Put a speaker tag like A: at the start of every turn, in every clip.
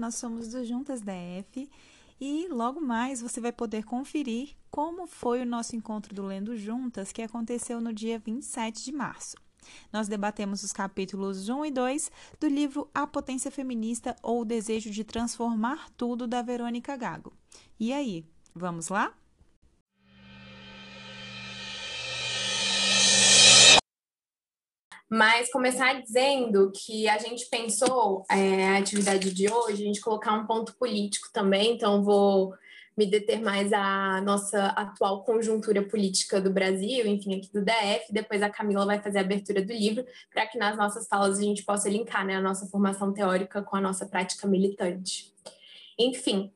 A: nós somos do Juntas DF e logo mais você vai poder conferir como foi o nosso encontro do Lendo Juntas que aconteceu no dia 27 de março. Nós debatemos os capítulos 1 e 2 do livro A Potência Feminista ou o Desejo de Transformar Tudo, da Verônica Gago. E aí, vamos lá?
B: Mas começar dizendo que a gente pensou é, a atividade de hoje, a gente colocar um ponto político também, então vou me deter mais à nossa atual conjuntura política do Brasil, enfim, aqui do DF. Depois a Camila vai fazer a abertura do livro, para que nas nossas falas a gente possa linkar né, a nossa formação teórica com a nossa prática militante. Enfim,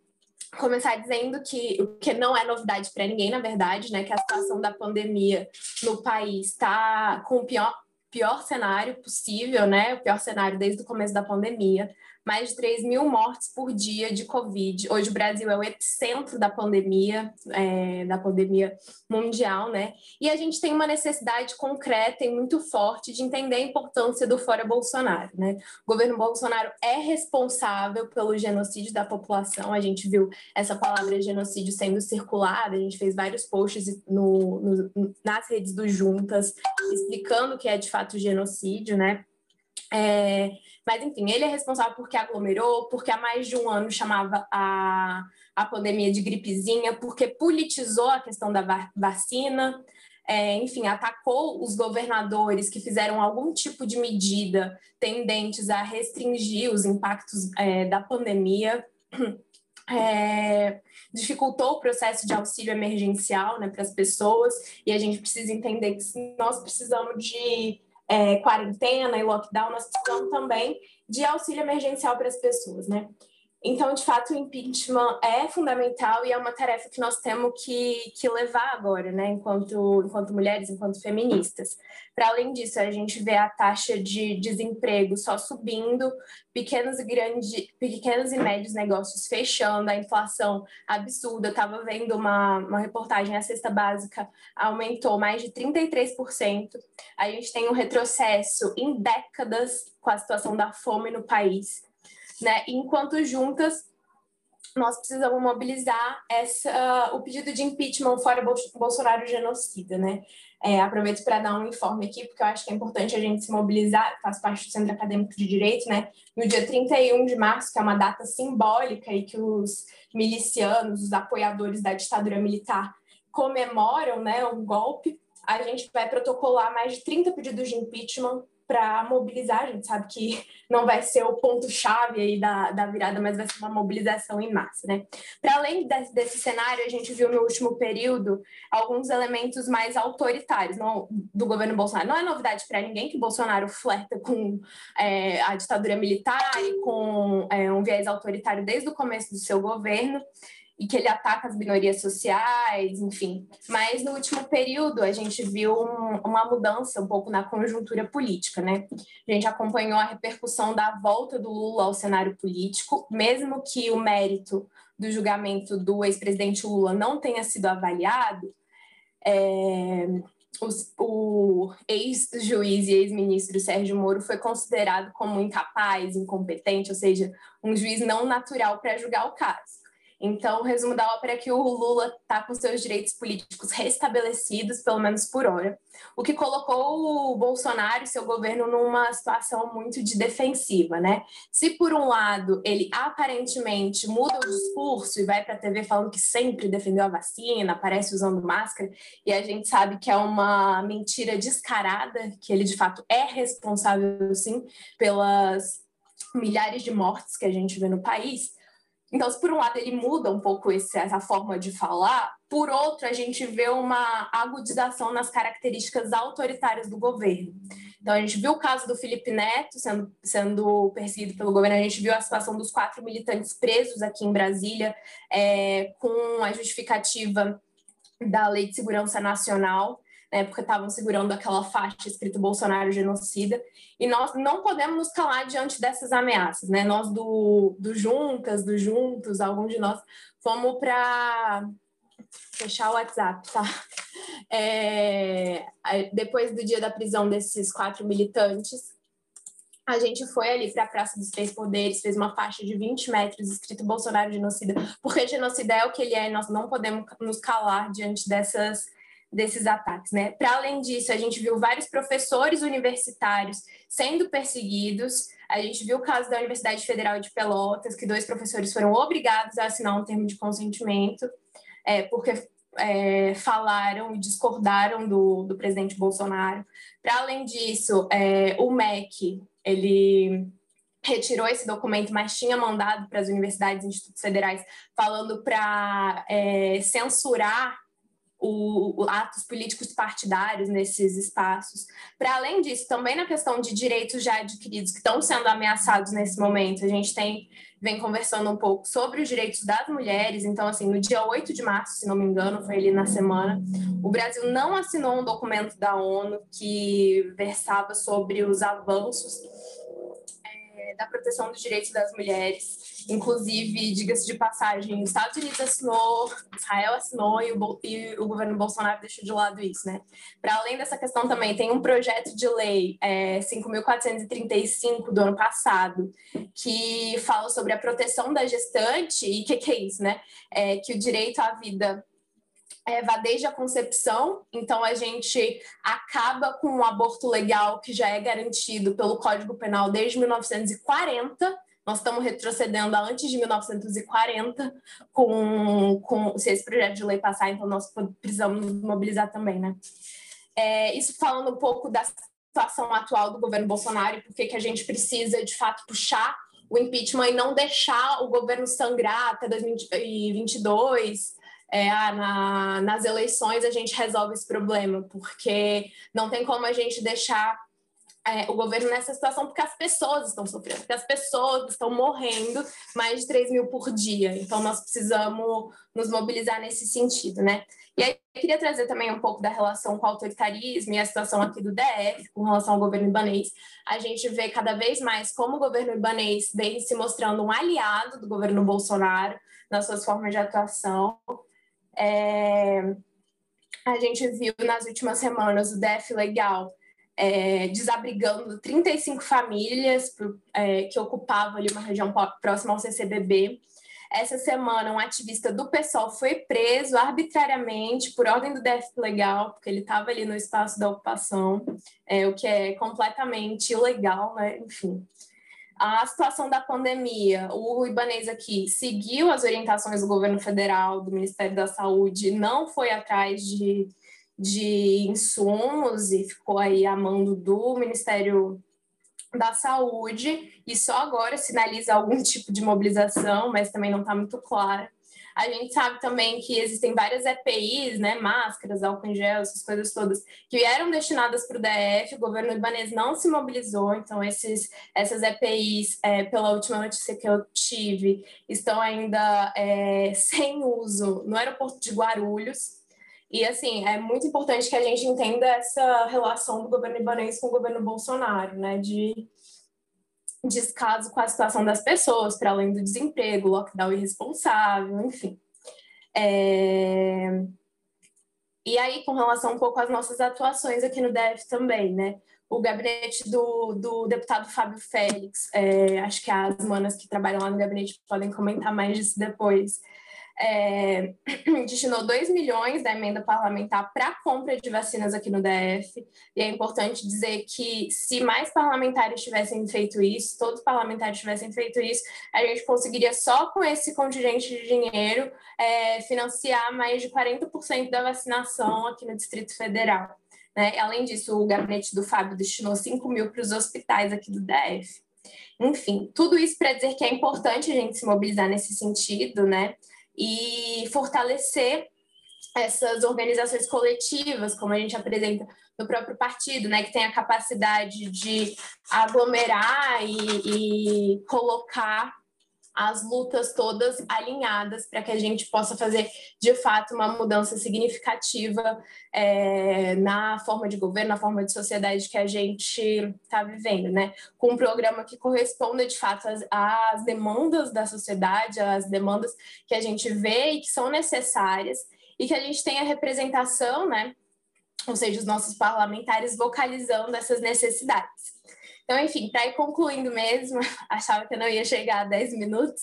B: começar dizendo que o que não é novidade para ninguém, na verdade, né, que a situação da pandemia no país está com o pior pior cenário possível, né? O pior cenário desde o começo da pandemia mais de 3 mil mortes por dia de Covid. Hoje o Brasil é o epicentro da pandemia, é, da pandemia mundial, né? E a gente tem uma necessidade concreta e muito forte de entender a importância do fora Bolsonaro, né? O governo Bolsonaro é responsável pelo genocídio da população. A gente viu essa palavra genocídio sendo circulada, a gente fez vários posts no, no, nas redes do Juntas explicando o que é de fato genocídio, né? É, mas, enfim, ele é responsável porque aglomerou, porque há mais de um ano chamava a, a pandemia de gripezinha, porque politizou a questão da vacina, é, enfim, atacou os governadores que fizeram algum tipo de medida tendentes a restringir os impactos é, da pandemia. É, dificultou o processo de auxílio emergencial né, para as pessoas, e a gente precisa entender que nós precisamos de é, quarentena e lockdown, nós precisamos também de auxílio emergencial para as pessoas, né? Então, de fato, o impeachment é fundamental e é uma tarefa que nós temos que, que levar agora, né, enquanto, enquanto mulheres, enquanto feministas. Para além disso, a gente vê a taxa de desemprego só subindo, pequenos e grandes, pequenos e médios negócios fechando, a inflação absurda. Eu estava vendo uma, uma reportagem, a cesta básica aumentou mais de 33%. A gente tem um retrocesso em décadas com a situação da fome no país né? Enquanto juntas nós precisamos mobilizar essa, o pedido de impeachment fora Bolsonaro genocida, né? É, aproveito para dar um informe aqui, porque eu acho que é importante a gente se mobilizar, faz parte do Centro Acadêmico de Direito, né? No dia 31 de março, que é uma data simbólica e que os milicianos, os apoiadores da ditadura militar comemoram, né, o golpe, a gente vai protocolar mais de 30 pedidos de impeachment para mobilizar. A gente sabe que não vai ser o ponto-chave aí da, da virada, mas vai ser uma mobilização em massa, né? Para além desse, desse, cenário, a gente viu no último período alguns elementos mais autoritários não, do governo Bolsonaro. Não é novidade para ninguém que Bolsonaro flerta com é, a ditadura militar e com é, um viés autoritário desde o começo do seu governo e que ele ataca as minorias sociais, enfim. Mas no último período a gente viu um, uma mudança um pouco na conjuntura política, né? A gente acompanhou a repercussão da volta do Lula ao cenário político, mesmo que o mérito do julgamento do ex-presidente Lula não tenha sido avaliado. É, o ex-juiz e ex-ministro Sérgio Moro foi considerado como incapaz, incompetente, ou seja, um juiz não natural para julgar o caso. Então, o resumo da ópera é que o Lula está com seus direitos políticos restabelecidos, pelo menos por hora, o que colocou o Bolsonaro e seu governo numa situação muito de defensiva, né? Se por um lado ele aparentemente muda o discurso e vai para a TV falando que sempre defendeu a vacina, aparece usando máscara, e a gente sabe que é uma mentira descarada, que ele de fato é responsável sim pelas milhares de mortes que a gente vê no país. Então, por um lado ele muda um pouco essa forma de falar, por outro, a gente vê uma agudização nas características autoritárias do governo. Então, a gente viu o caso do Felipe Neto sendo, sendo perseguido pelo governo, a gente viu a situação dos quatro militantes presos aqui em Brasília, é, com a justificativa da Lei de Segurança Nacional porque estavam segurando aquela faixa escrito Bolsonaro genocida, e nós não podemos nos calar diante dessas ameaças, né? Nós do, do Juntas, do Juntos, alguns de nós fomos para fechar o WhatsApp, tá? É, depois do dia da prisão desses quatro militantes, a gente foi ali para a Praça dos Três Poderes, fez uma faixa de 20 metros escrito Bolsonaro genocida, porque genocida é o que ele é e nós não podemos nos calar diante dessas desses ataques, né? Para além disso, a gente viu vários professores universitários sendo perseguidos. A gente viu o caso da Universidade Federal de Pelotas, que dois professores foram obrigados a assinar um termo de consentimento, é, porque é, falaram e discordaram do, do presidente Bolsonaro. Para além disso, é, o MEC, ele retirou esse documento, mas tinha mandado para as universidades e institutos federais, falando para é, censurar o, atos políticos partidários nesses espaços. Para além disso, também na questão de direitos já adquiridos que estão sendo ameaçados nesse momento, a gente tem vem conversando um pouco sobre os direitos das mulheres. Então, assim, no dia 8 de março, se não me engano, foi ali na semana, o Brasil não assinou um documento da ONU que versava sobre os avanços da proteção dos direitos das mulheres Inclusive, diga-se de passagem, os Estados Unidos assinou, Israel assinou e o, e o governo Bolsonaro deixou de lado isso, né? Para além dessa questão também, tem um projeto de lei é, 5.435 do ano passado, que fala sobre a proteção da gestante, e o que, que é isso, né? É, que o direito à vida é, vá desde a concepção, então a gente acaba com o aborto legal que já é garantido pelo Código Penal desde 1940, nós estamos retrocedendo a antes de 1940 com, com se esse projeto de lei passar, então nós precisamos mobilizar também, né? É, isso falando um pouco da situação atual do governo Bolsonaro e por que a gente precisa, de fato, puxar o impeachment e não deixar o governo sangrar até 2022. É, ah, na, nas eleições a gente resolve esse problema, porque não tem como a gente deixar é, o governo nessa situação porque as pessoas estão sofrendo, porque as pessoas estão morrendo mais de 3 mil por dia. Então, nós precisamos nos mobilizar nesse sentido, né? E aí, eu queria trazer também um pouco da relação com o autoritarismo e a situação aqui do DF com relação ao governo ibanês. A gente vê cada vez mais como o governo ibanês vem se mostrando um aliado do governo Bolsonaro nas suas formas de atuação. É... A gente viu nas últimas semanas o DF Legal é, desabrigando 35 famílias é, que ocupavam ali uma região próxima ao CCBB. Essa semana, um ativista do PSOL foi preso arbitrariamente por ordem do DF Legal, porque ele estava ali no espaço da ocupação, é, o que é completamente ilegal, né? Enfim. A situação da pandemia, o Ibanês aqui seguiu as orientações do governo federal, do Ministério da Saúde, não foi atrás de de insumos e ficou aí a mando do Ministério da Saúde e só agora sinaliza algum tipo de mobilização, mas também não está muito claro. A gente sabe também que existem várias EPIs, né, máscaras, álcool em gel, essas coisas todas, que eram destinadas para o DF, o governo libanês não se mobilizou, então esses, essas EPIs, é, pela última notícia que eu tive, estão ainda é, sem uso no aeroporto de Guarulhos, e, assim, é muito importante que a gente entenda essa relação do governo libanês com o governo Bolsonaro, né? De descaso com a situação das pessoas, para além do desemprego, lockdown irresponsável, enfim. É... E aí, com relação um pouco às nossas atuações aqui no DF também, né? O gabinete do, do deputado Fábio Félix, é, acho que as manas que trabalham lá no gabinete podem comentar mais disso depois é, destinou 2 milhões da emenda parlamentar para compra de vacinas aqui no DF. E é importante dizer que se mais parlamentares tivessem feito isso, todos os parlamentares tivessem feito isso, a gente conseguiria só com esse contingente de dinheiro é, financiar mais de 40% da vacinação aqui no Distrito Federal. Né? Além disso, o gabinete do Fábio destinou 5 mil para os hospitais aqui do DF. Enfim, tudo isso para dizer que é importante a gente se mobilizar nesse sentido, né? E fortalecer essas organizações coletivas, como a gente apresenta no próprio partido, né, que tem a capacidade de aglomerar e, e colocar as lutas todas alinhadas para que a gente possa fazer de fato uma mudança significativa é, na forma de governo, na forma de sociedade que a gente está vivendo, né? Com um programa que corresponda de fato às, às demandas da sociedade, às demandas que a gente vê e que são necessárias e que a gente tenha representação, né? Ou seja, os nossos parlamentares vocalizando essas necessidades. Então, enfim, para ir concluindo mesmo, achava que eu não ia chegar a 10 minutos,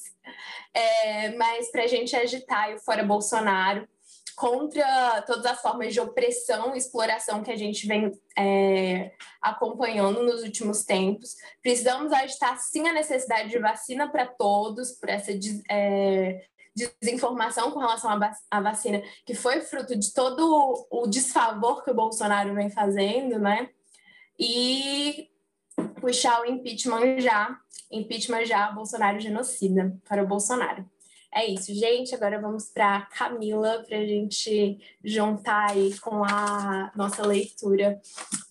B: é, mas para a gente agitar o Fora Bolsonaro, contra todas as formas de opressão e exploração que a gente vem é, acompanhando nos últimos tempos. Precisamos agitar, sim, a necessidade de vacina para todos, por essa é, desinformação com relação à vacina, que foi fruto de todo o desfavor que o Bolsonaro vem fazendo, né? E puxar o impeachment já, impeachment já, Bolsonaro genocida para o Bolsonaro. É isso, gente. Agora vamos para Camila para a gente juntar aí com a nossa leitura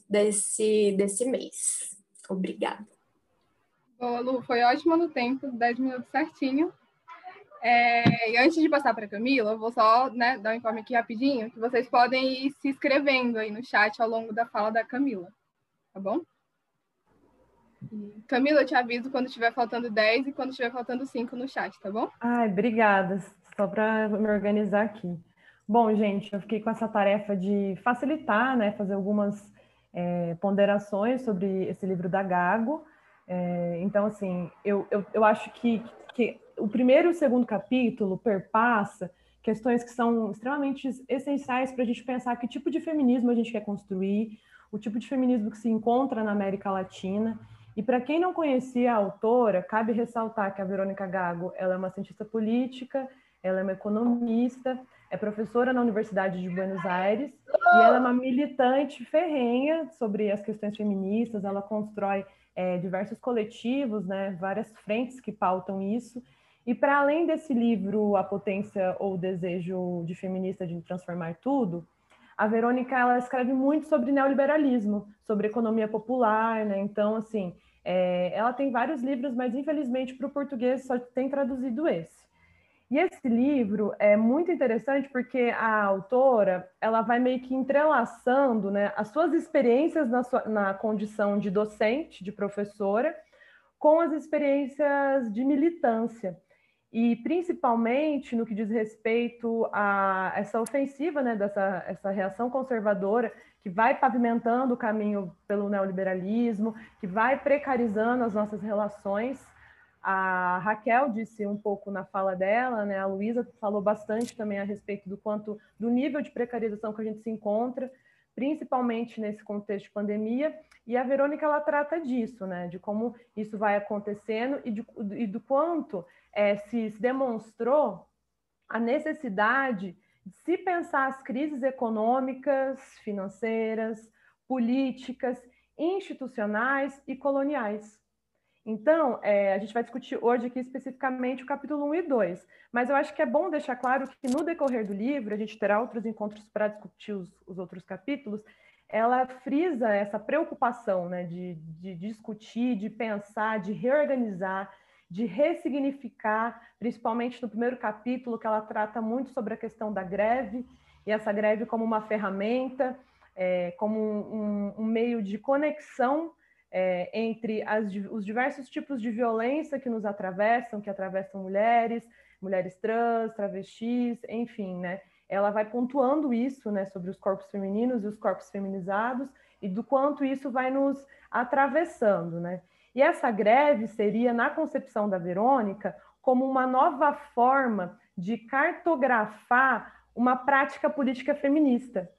B: desse, desse mês. Obrigada.
C: Boa, Lu, foi ótimo no tempo, 10 minutos certinho. É, e antes de passar para Camila, eu vou só né, dar um informe aqui rapidinho, que vocês podem ir se inscrevendo aí no chat ao longo da fala da Camila, tá bom? Camila, eu te aviso quando estiver faltando 10 e quando estiver faltando 5 no chat, tá bom?
D: Ai, obrigada. Só para me organizar aqui. Bom, gente, eu fiquei com essa tarefa de facilitar, né, fazer algumas é, ponderações sobre esse livro da Gago. É, então, assim, eu, eu, eu acho que, que o primeiro e o segundo capítulo perpassa questões que são extremamente essenciais para a gente pensar que tipo de feminismo a gente quer construir, o tipo de feminismo que se encontra na América Latina e para quem não conhecia a autora, cabe ressaltar que a Verônica Gago ela é uma cientista política, ela é uma economista, é professora na Universidade de Buenos Aires e ela é uma militante ferrenha sobre as questões feministas. Ela constrói é, diversos coletivos, né, várias frentes que pautam isso. E para além desse livro, A Potência ou o Desejo de Feminista de Transformar Tudo, a Verônica ela escreve muito sobre neoliberalismo, sobre economia popular, né? Então, assim, é, ela tem vários livros, mas infelizmente para o português só tem traduzido esse. E esse livro é muito interessante porque a autora ela vai meio que entrelaçando né, as suas experiências na, sua, na condição de docente, de professora, com as experiências de militância e principalmente no que diz respeito a essa ofensiva, né, dessa essa reação conservadora que vai pavimentando o caminho pelo neoliberalismo, que vai precarizando as nossas relações. A Raquel disse um pouco na fala dela, né, a Luísa falou bastante também a respeito do quanto do nível de precarização que a gente se encontra, principalmente nesse contexto de pandemia, e a Verônica ela trata disso, né, de como isso vai acontecendo e, de, e do quanto é, se demonstrou a necessidade de se pensar as crises econômicas, financeiras, políticas, institucionais e coloniais. Então, é, a gente vai discutir hoje aqui especificamente o capítulo 1 e 2, mas eu acho que é bom deixar claro que no decorrer do livro, a gente terá outros encontros para discutir os, os outros capítulos, ela frisa essa preocupação né, de, de discutir, de pensar, de reorganizar, de ressignificar, principalmente no primeiro capítulo, que ela trata muito sobre a questão da greve, e essa greve como uma ferramenta, é, como um, um, meio de conexão é, entre as, os diversos tipos de violência que nos atravessam, que atravessam mulheres, mulheres trans, travestis, enfim, né? Ela vai pontuando isso, né, sobre os corpos femininos e os corpos feminizados e do quanto isso vai nos atravessando, né? E essa greve seria, na concepção da Verônica, como uma nova forma de cartografar uma prática política feminista.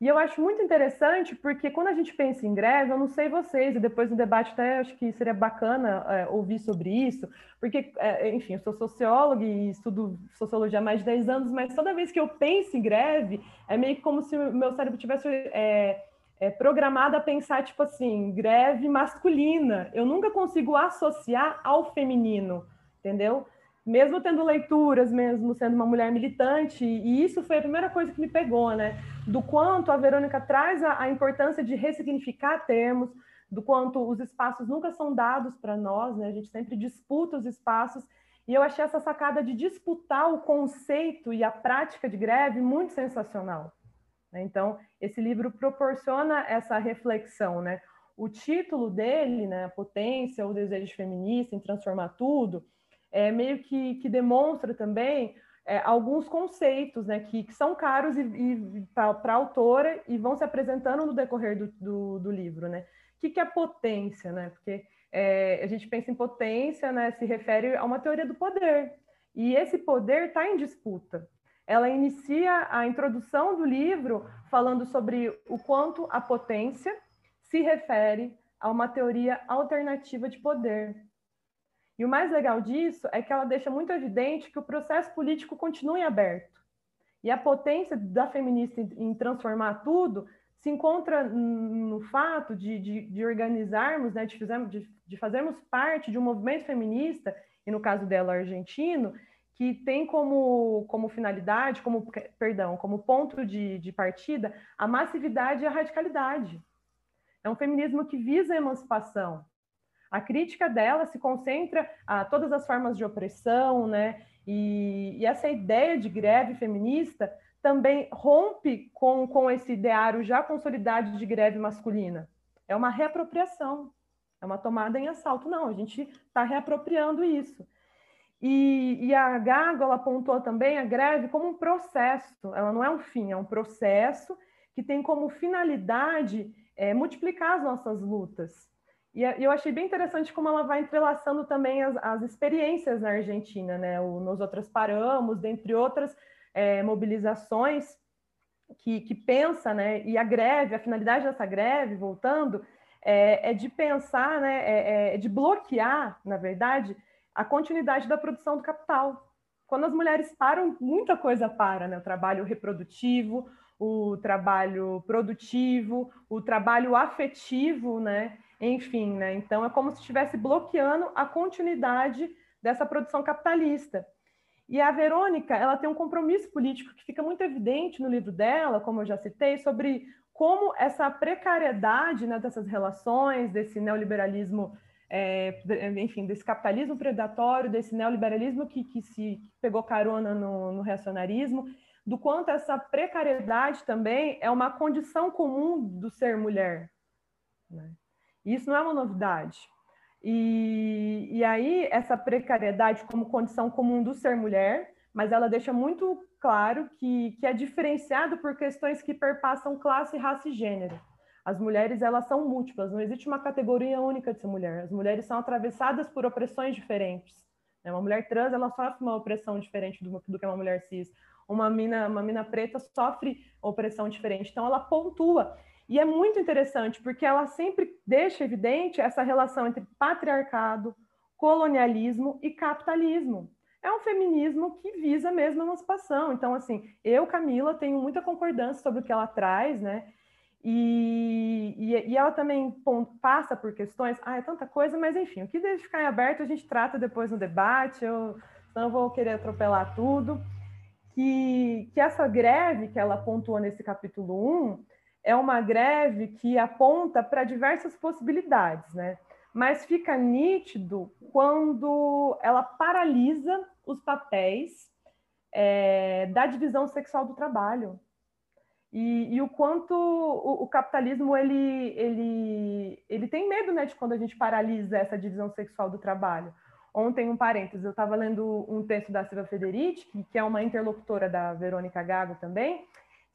D: E eu acho muito interessante porque quando a gente pensa em greve, eu não sei vocês, e depois no debate até acho que seria bacana é, ouvir sobre isso, porque, é, enfim, eu sou socióloga e estudo sociologia há mais de 10 anos, mas toda vez que eu penso em greve, é meio como se o meu cérebro tivesse é, é, programada a pensar, tipo assim, greve masculina. Eu nunca consigo associar ao feminino, entendeu? Mesmo tendo leituras, mesmo sendo uma mulher militante, e isso foi a primeira coisa que me pegou, né? Do quanto a Verônica traz a, a importância de ressignificar termos, do quanto os espaços nunca são dados para nós, né? A gente sempre disputa os espaços, e eu achei essa sacada de disputar o conceito e a prática de greve muito sensacional. Né? Então, esse livro proporciona essa reflexão, né? O título dele, né, Potência, o Desejo Feminista em Transformar Tudo, é meio que, que demonstra também é, alguns conceitos né, que, que são caros e, e para a autora e vão se apresentando no decorrer do, do, do, livro, né? que, que é potência, né? Porque é, a gente pensa em potência, né? Se refere a uma teoria do poder. E esse poder está em disputa. Ela inicia a introdução do livro falando sobre o quanto a potência se refere a uma teoria alternativa de poder. E o mais legal disso é que ela deixa muito evidente que o processo político continua em aberto. E a potência da feminista em transformar tudo se encontra no fato de, de, de organizarmos, né, de, fizermos, de, de fazermos parte de um movimento feminista, e no caso dela, argentino, que tem como, como finalidade, como, perdão, como ponto de, de partida a massividade e a radicalidade. É um feminismo que visa a emancipação. A crítica dela se concentra a todas as formas de opressão, né? E, e essa ideia de greve feminista também rompe com, com esse ideário já consolidado de greve masculina. É uma reapropriação, é uma tomada em assalto. Não, a gente está reapropriando isso. E, e a ela apontou também a greve como um processo, ela não é um fim, é um processo que tem como finalidade é, multiplicar as nossas lutas. E eu achei bem interessante como ela vai entrelaçando também as, as experiências na Argentina, né? O Nós Outras Paramos, dentre outras é, mobilizações que, que pensa, né? E a greve, a finalidade dessa greve, voltando, é, é de pensar, né? É, é de bloquear, na verdade, a continuidade da produção do capital. Quando as mulheres param, muita coisa para, né? O trabalho reprodutivo, o trabalho produtivo, o trabalho afetivo, né? Enfim, né? Então é como se estivesse bloqueando a continuidade dessa produção capitalista. E a Verônica, ela tem um compromisso político que fica muito evidente no livro dela, como eu já citei, sobre como essa precariedade né, dessas relações, desse neoliberalismo é, enfim, desse capitalismo predatório, desse neoliberalismo que, que se pegou carona no, no reacionarismo, do quanto essa precariedade também é uma condição comum do ser mulher. Né? Isso não é uma novidade. E, e aí, essa precariedade como condição comum do ser mulher, mas ela deixa muito claro que, que é diferenciado por questões que perpassam classe, raça e gênero. As mulheres, elas são múltiplas, não existe uma categoria única de ser mulher. As mulheres são atravessadas por opressões diferentes. Né? Uma mulher trans, ela sofre uma opressão diferente do, do que uma mulher cis. Uma mina, uma mina preta sofre opressão diferente. Então, ela pontua. E é muito interessante, porque ela sempre deixa evidente essa relação entre patriarcado, colonialismo e capitalismo. É um feminismo que visa mesmo a emancipação. Então, assim, eu, Camila, tenho muita concordância sobre o que ela traz, né? E, e, e, ela também passa por questões, ah, é tanta coisa, mas enfim, o que deve ficar em aberto a gente trata depois no debate, eu não vou querer atropelar tudo. Que, que essa greve que ela pontua nesse capítulo 1 é uma greve que aponta para diversas possibilidades, né? Mas fica nítido quando ela paralisa os papéis é, da divisão sexual do trabalho e, e o quanto o, o, capitalismo ele, ele, ele tem medo né, de quando a gente paralisa essa divisão sexual do trabalho. Ontem, um parênteses, eu estava lendo um texto da Silvia Federici, que é uma interlocutora da Verônica Gago também,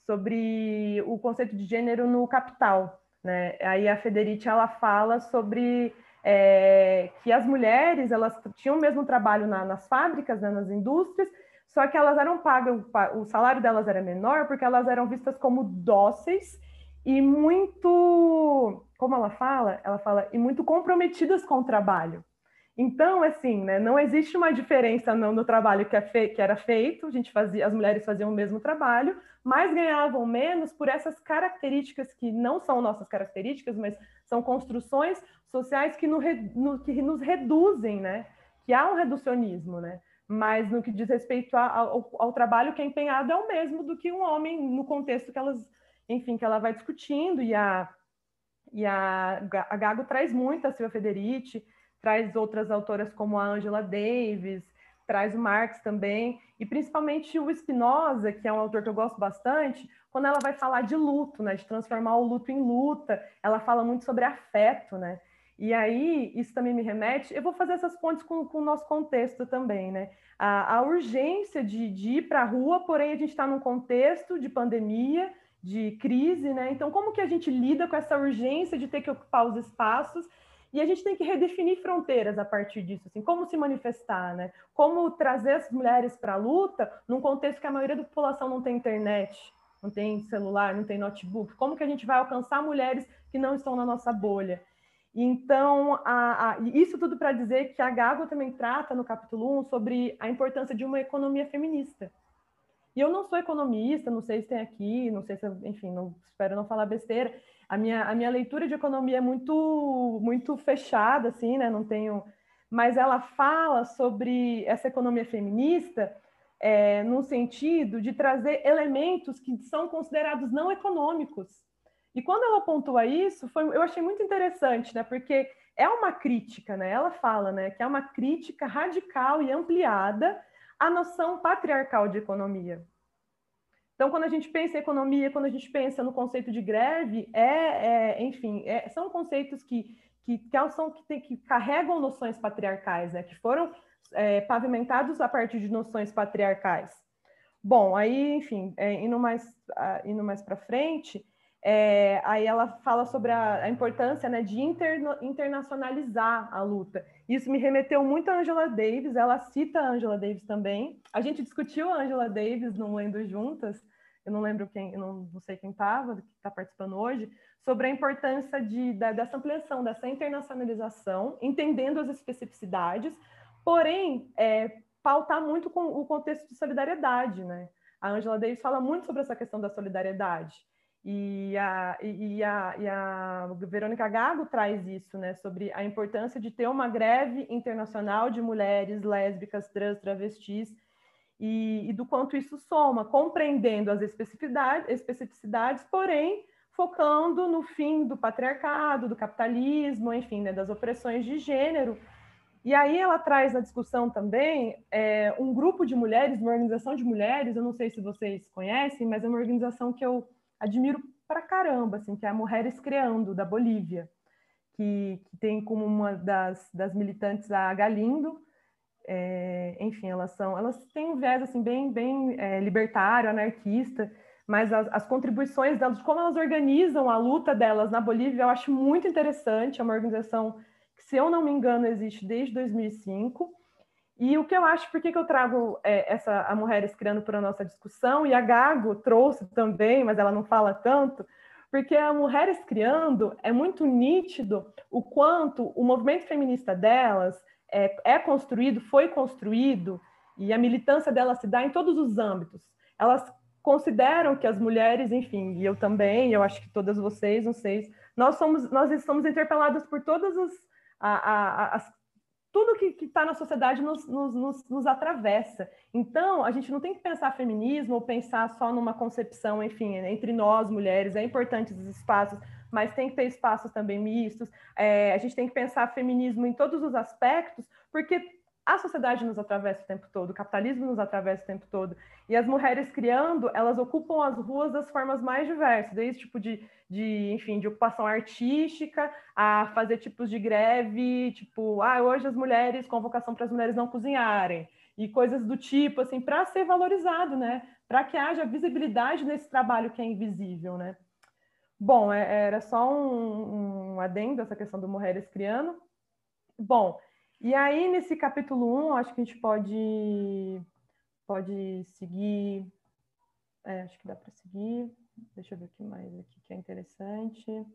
D: sobre o conceito de gênero no capital. Né? Aí a Federici ela fala sobre é, que as mulheres elas tinham o mesmo trabalho na, nas fábricas, né, nas indústrias, só que elas eram pagas, o salário delas era menor porque elas eram vistas como dóceis e muito, como ela fala? Ela fala, e muito comprometidas com o trabalho. Então, assim, né, não existe uma diferença não, no trabalho que, é fe... que era feito, a gente fazia, as mulheres faziam o mesmo trabalho, mas ganhavam menos por essas características que não são nossas características, mas são construções sociais que, no, no, que nos reduzem, né? Que há um reducionismo, né? mas no que diz respeito ao, ao, trabalho que é empenhado é o mesmo do que um homem no contexto que elas, enfim, que ela vai discutindo e a e a, a Gago traz muito a Silvia Federici, traz outras autoras como a Angela Davis, traz o Marx também, e principalmente o Spinoza, que é um autor que eu gosto bastante, quando ela vai falar de luto, né, de transformar o luto em luta, ela fala muito sobre afeto, né? E aí, isso também me remete, eu vou fazer essas pontes com, com o nosso contexto também, né? A, a urgência de, de ir para a rua, porém a gente está num contexto de pandemia de crise, né? Então, como que a gente lida com essa urgência de ter que ocupar os espaços e a gente tem que redefinir fronteiras a partir disso, assim, como se manifestar, né? Como trazer as mulheres para a luta num contexto que a maioria da população não tem internet, não tem celular, não tem notebook. Como que a gente vai alcançar mulheres que não estão na nossa bolha? Então, a, a, isso tudo para dizer que a Gago também trata no capítulo 1 sobre a importância de uma economia feminista. E eu não sou economista, não sei se tem aqui, não sei se, enfim, não, espero não falar besteira. A minha, a minha leitura de economia é muito, muito fechada, assim, né? Não tenho. Mas ela fala sobre essa economia feminista é, no sentido de trazer elementos que são considerados não econômicos. E quando ela pontua isso, foi, eu achei muito interessante, né? Porque é uma crítica, né? Ela fala, né, que é uma crítica radical e ampliada à noção patriarcal de economia. Então, quando a gente pensa em economia, quando a gente pensa no conceito de greve, é, é enfim, é, são conceitos que, que, que, são, que, tem, que carregam noções patriarcais, né? Que foram é, pavimentados a partir de noções patriarcais. Bom, aí, enfim, é, indo mais, indo mais para frente, é, aí ela fala sobre a, a importância né, de interno, internacionalizar a luta. Isso me remeteu muito a Angela Davis, ela cita a Angela Davis também. A gente discutiu a Angela Davis no Lendo Juntas, eu não lembro quem, não, não sei quem estava, que está participando hoje, sobre a importância de, da, dessa ampliação, dessa internacionalização, entendendo as especificidades, porém, é, pautar muito com o contexto de solidariedade, né? A Angela Davis fala muito sobre essa questão da solidariedade. E a, e, a, e a Verônica Gago traz isso, né, sobre a importância de ter uma greve internacional de mulheres lésbicas, trans, travestis, e, e do quanto isso soma, compreendendo as especificidades, especificidades, porém focando no fim do patriarcado, do capitalismo, enfim, né, das opressões de gênero. E aí ela traz na discussão também é, um grupo de mulheres, uma organização de mulheres, eu não sei se vocês conhecem, mas é uma organização que eu admiro pra caramba, assim, que é a Mulheres Criando, da Bolívia, que, que tem como uma das, das militantes a Galindo, é, enfim, elas são, elas têm um viés assim bem, bem é, libertário, anarquista, mas as, as, contribuições delas, como elas organizam a luta delas na Bolívia, eu acho muito interessante. É uma organização que, se eu não me engano, existe desde 2005 e o que eu acho, por que, que eu trago é, essa a Mulheres Criando para a nossa discussão, e a Gago trouxe também, mas ela não fala tanto, porque a Mulheres Criando é muito nítido o quanto o movimento feminista delas é, é construído, foi construído, e a militância delas se dá em todos os âmbitos. Elas consideram que as mulheres, enfim, e eu também, eu acho que todas vocês, não sei, nós somos, nós estamos interpeladas por todas as, a, a, as tudo que está na sociedade nos, nos, nos, nos, atravessa. Então, a gente não tem que pensar feminismo ou pensar só numa concepção, enfim, entre nós, mulheres, é importante os espaços, mas tem que ter espaços também mistos. É, a gente tem que pensar feminismo em todos os aspectos, porque a sociedade nos atravessa o tempo todo, o capitalismo nos atravessa o tempo todo. E as mulheres criando, elas ocupam as ruas das formas mais diversas, desde tipo de, de, enfim, de ocupação artística, a fazer tipos de greve, tipo, ah, hoje as mulheres, convocação para as mulheres não cozinharem, e coisas do tipo, assim, para ser valorizado, né? Para que haja visibilidade nesse trabalho que é invisível, né? Bom, é, era só um, um adendo essa questão do mulheres criando. Bom, e aí, nesse capítulo 1, acho que a gente pode, pode seguir. É, acho que dá para seguir. Deixa eu ver o que mais aqui que é interessante.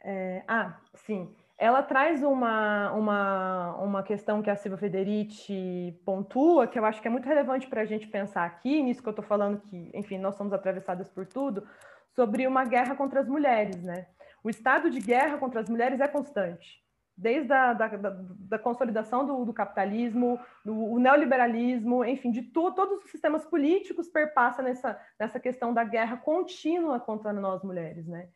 D: É, ah, sim. Ela traz uma, uma, uma questão que a Silvia Federici pontua, que eu acho que é muito relevante para a gente pensar aqui, nisso que eu estou falando, que, enfim, nós somos atravessadas por tudo, sobre uma guerra contra as mulheres, né? O estado de guerra contra as mulheres é constante desde a da, da, da consolidação do, do capitalismo, do neoliberalismo, enfim, de todos os sistemas políticos perpassa nessa, nessa questão da guerra contínua contra nós mulheres, né?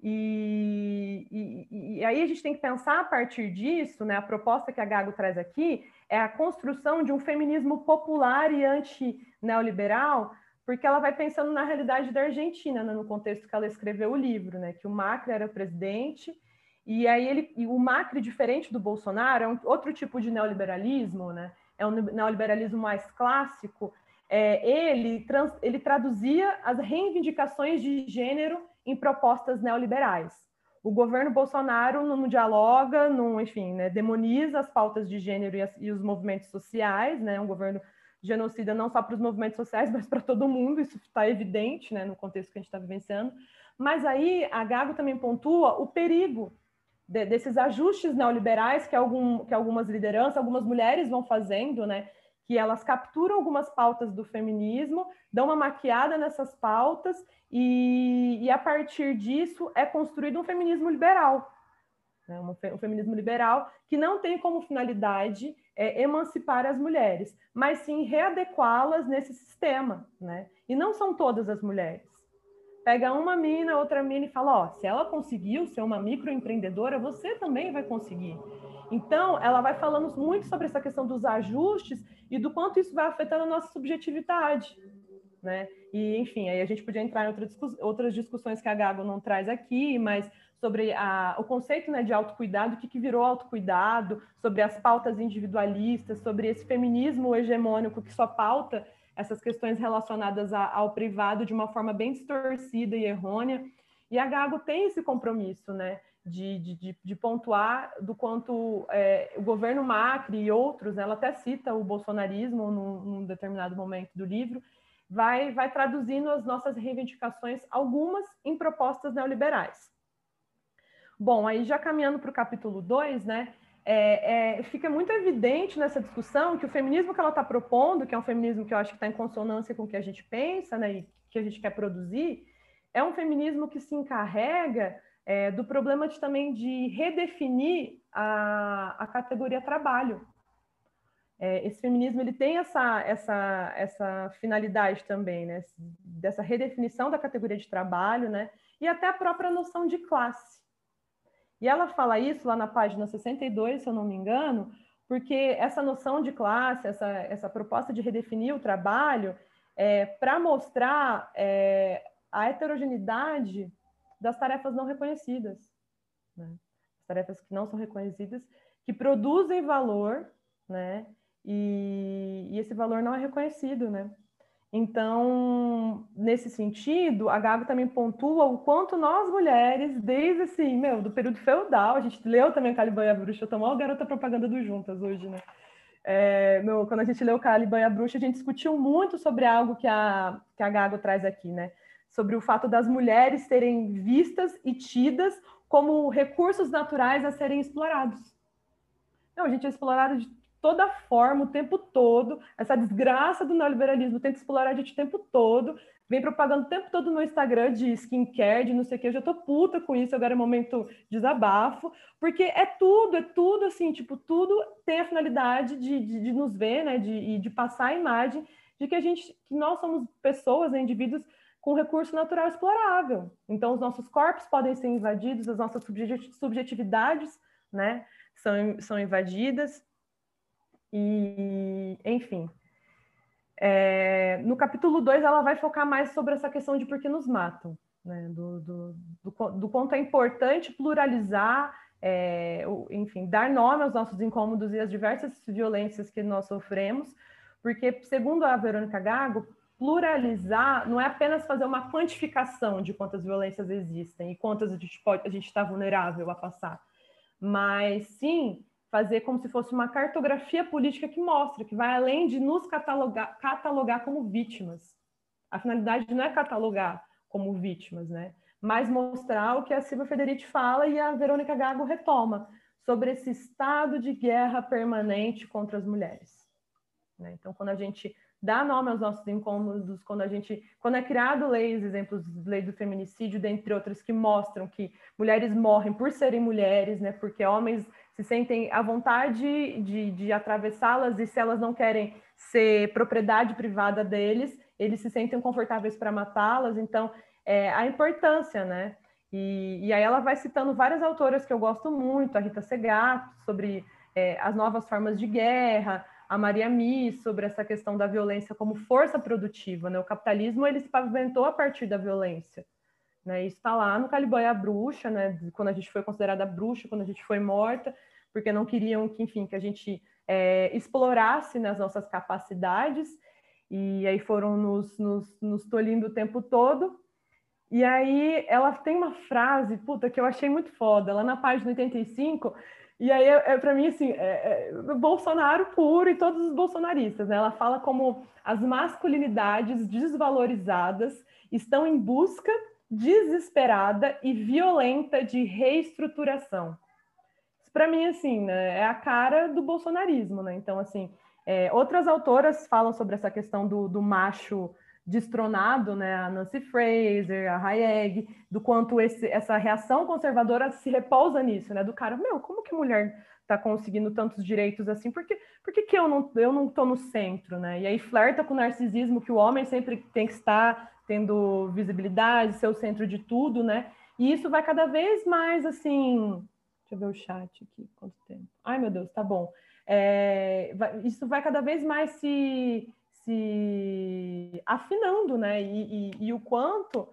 D: E, e, e, aí a gente tem que pensar a partir disso, né? A proposta que a Gago traz aqui é a construção de um feminismo popular e anti-neoliberal, porque ela vai pensando na realidade da Argentina, né? no contexto que ela escreveu o livro, né? Que o Macri era presidente e aí ele, e o Macri, diferente do Bolsonaro, é um outro tipo de neoliberalismo, né? É um neoliberalismo mais clássico, é, ele, trans, ele traduzia as reivindicações de gênero em propostas neoliberais. O governo Bolsonaro não dialoga, não, enfim, né, demoniza as pautas de gênero e, as, e, os movimentos sociais, né, um governo genocida não só para os movimentos sociais, mas para todo mundo, isso está evidente né, no contexto que a gente está vivenciando. Mas aí a Gago também pontua o perigo de, desses ajustes neoliberais que, algum, que algumas lideranças, algumas mulheres vão fazendo, né, que elas capturam algumas pautas do feminismo, dão uma maquiada nessas pautas e, e a partir disso é construído um feminismo liberal, né? um, um, feminismo liberal que não tem como finalidade é, emancipar as mulheres, mas sim readequá-las nesse sistema, né? E não são todas as mulheres. Pega uma mina, outra mina e fala, ó, se ela conseguiu ser uma microempreendedora, você também vai conseguir. Então, ela vai falando muito sobre essa questão dos ajustes e do quanto isso vai afetando a nossa subjetividade. Né? E, enfim, aí a gente podia entrar em outras, outras discussões que a Gago não traz aqui, mas sobre a, o conceito né, de autocuidado, o que, que virou autocuidado, sobre as pautas individualistas, sobre esse feminismo hegemônico que só pauta essas questões relacionadas a, ao privado de uma forma bem distorcida e errônea. E a Gago tem esse compromisso, né? de, de, de, pontuar do quanto é, o governo Macri e outros, né, ela até cita o bolsonarismo num, num, determinado momento do livro, vai, vai traduzindo as nossas reivindicações, algumas em propostas neoliberais. Bom, aí já caminhando para o capítulo 2, né, é, é, fica muito evidente nessa discussão que o feminismo que ela está propondo, que é um feminismo que eu acho que está em consonância com o que a gente pensa né, e que a gente quer produzir, é um feminismo que se encarrega é, do problema de, também de redefinir a, a categoria trabalho. É, esse feminismo ele tem essa, essa, essa finalidade também, né? dessa redefinição da categoria de trabalho, né? e até a própria noção de classe. E ela fala isso lá na página 62, se eu não me engano, porque essa noção de classe, essa, essa proposta de redefinir o trabalho, é, para mostrar é, a heterogeneidade das tarefas não reconhecidas. Né? As tarefas que não são reconhecidas, que produzem valor, né? E, e esse valor não é reconhecido, né? Então, nesse sentido, a Gago também pontua o quanto nós mulheres, desde assim, meu, do período feudal, a gente leu também Caliban e a Bruxa, eu tô mal garota propaganda do Juntas hoje, né? É, meu, quando a gente leu Caliban e a Bruxa, a gente discutiu muito sobre algo que a, que a Gago traz aqui, né? sobre o fato das mulheres serem vistas e tidas como recursos naturais a serem explorados. Não, a gente é explorado de toda forma, o tempo todo. Essa desgraça do neoliberalismo tenta explorar a gente o tempo todo. Vem propagando o tempo todo no Instagram de skincare, de não sei o que. Eu já tô puta com isso, agora é momento de desabafo. Porque é tudo, é tudo assim, tipo, tudo tem a finalidade de, de, de nos ver, né? De, de passar a imagem de que a gente, que nós somos pessoas, né, indivíduos com recurso natural explorável. Então, os nossos corpos podem ser invadidos, as nossas subjetividades né, são, são invadidas, e, enfim. É, no capítulo 2, ela vai focar mais sobre essa questão de por que nos matam, né, do, do, do, do quanto é importante pluralizar, é, enfim, dar nome aos nossos incômodos e às diversas violências que nós sofremos, porque, segundo a Verônica Gago, pluralizar não é apenas fazer uma quantificação de quantas violências existem e quantas a gente está vulnerável a passar, mas sim fazer como se fosse uma cartografia política que mostra que vai além de nos catalogar, catalogar como vítimas. A finalidade não é catalogar como vítimas, né? Mas mostrar o que a Silvia Federici fala e a Verônica Gago retoma sobre esse estado de guerra permanente contra as mulheres. Né? Então, quando a gente dá nome aos nossos incômodos quando a gente, quando é criado leis, exemplos lei do feminicídio, dentre outras, que mostram que mulheres morrem por serem mulheres, né? Porque homens se sentem à vontade de, de atravessá-las e se elas não querem ser propriedade privada deles, eles se sentem confortáveis para matá-las. Então, é, a importância, né? E, e, aí ela vai citando várias autoras que eu gosto muito, a Rita Segato, sobre é, as novas formas de guerra, a Maria Mi sobre essa questão da violência como força produtiva. Né? O capitalismo ele se pavimentou a partir da violência. Né? Isso está lá no Caliban e a Bruxa, né? quando a gente foi considerada bruxa, quando a gente foi morta, porque não queriam que, enfim, que a gente é, explorasse nas nossas capacidades. e aí foram nos, nos, nos tolindo o tempo todo. E aí ela tem uma frase, puta, que eu achei muito foda, lá na página 85, e aí, é, é para mim, assim, é, é, Bolsonaro puro e todos os bolsonaristas, né? Ela fala como as masculinidades desvalorizadas estão em busca desesperada e violenta de reestruturação. Para mim, assim, né, é a cara do bolsonarismo, né? Então, assim, é, outras autoras falam sobre essa questão do, do macho destronado, né, a Nancy Fraser, a Hayek, do quanto esse, essa reação conservadora se repousa nisso, né, do cara, meu, como que mulher está conseguindo tantos direitos assim? Por que, por que, que eu não eu não estou no centro, né? E aí flerta com o narcisismo que o homem sempre tem que estar tendo visibilidade, ser o centro de tudo, né? E isso vai cada vez mais assim. Deixa eu ver o chat aqui, quanto tempo. Ai, meu Deus, tá bom. É, vai, isso vai cada vez mais se se afinando, né? E, e, e o quanto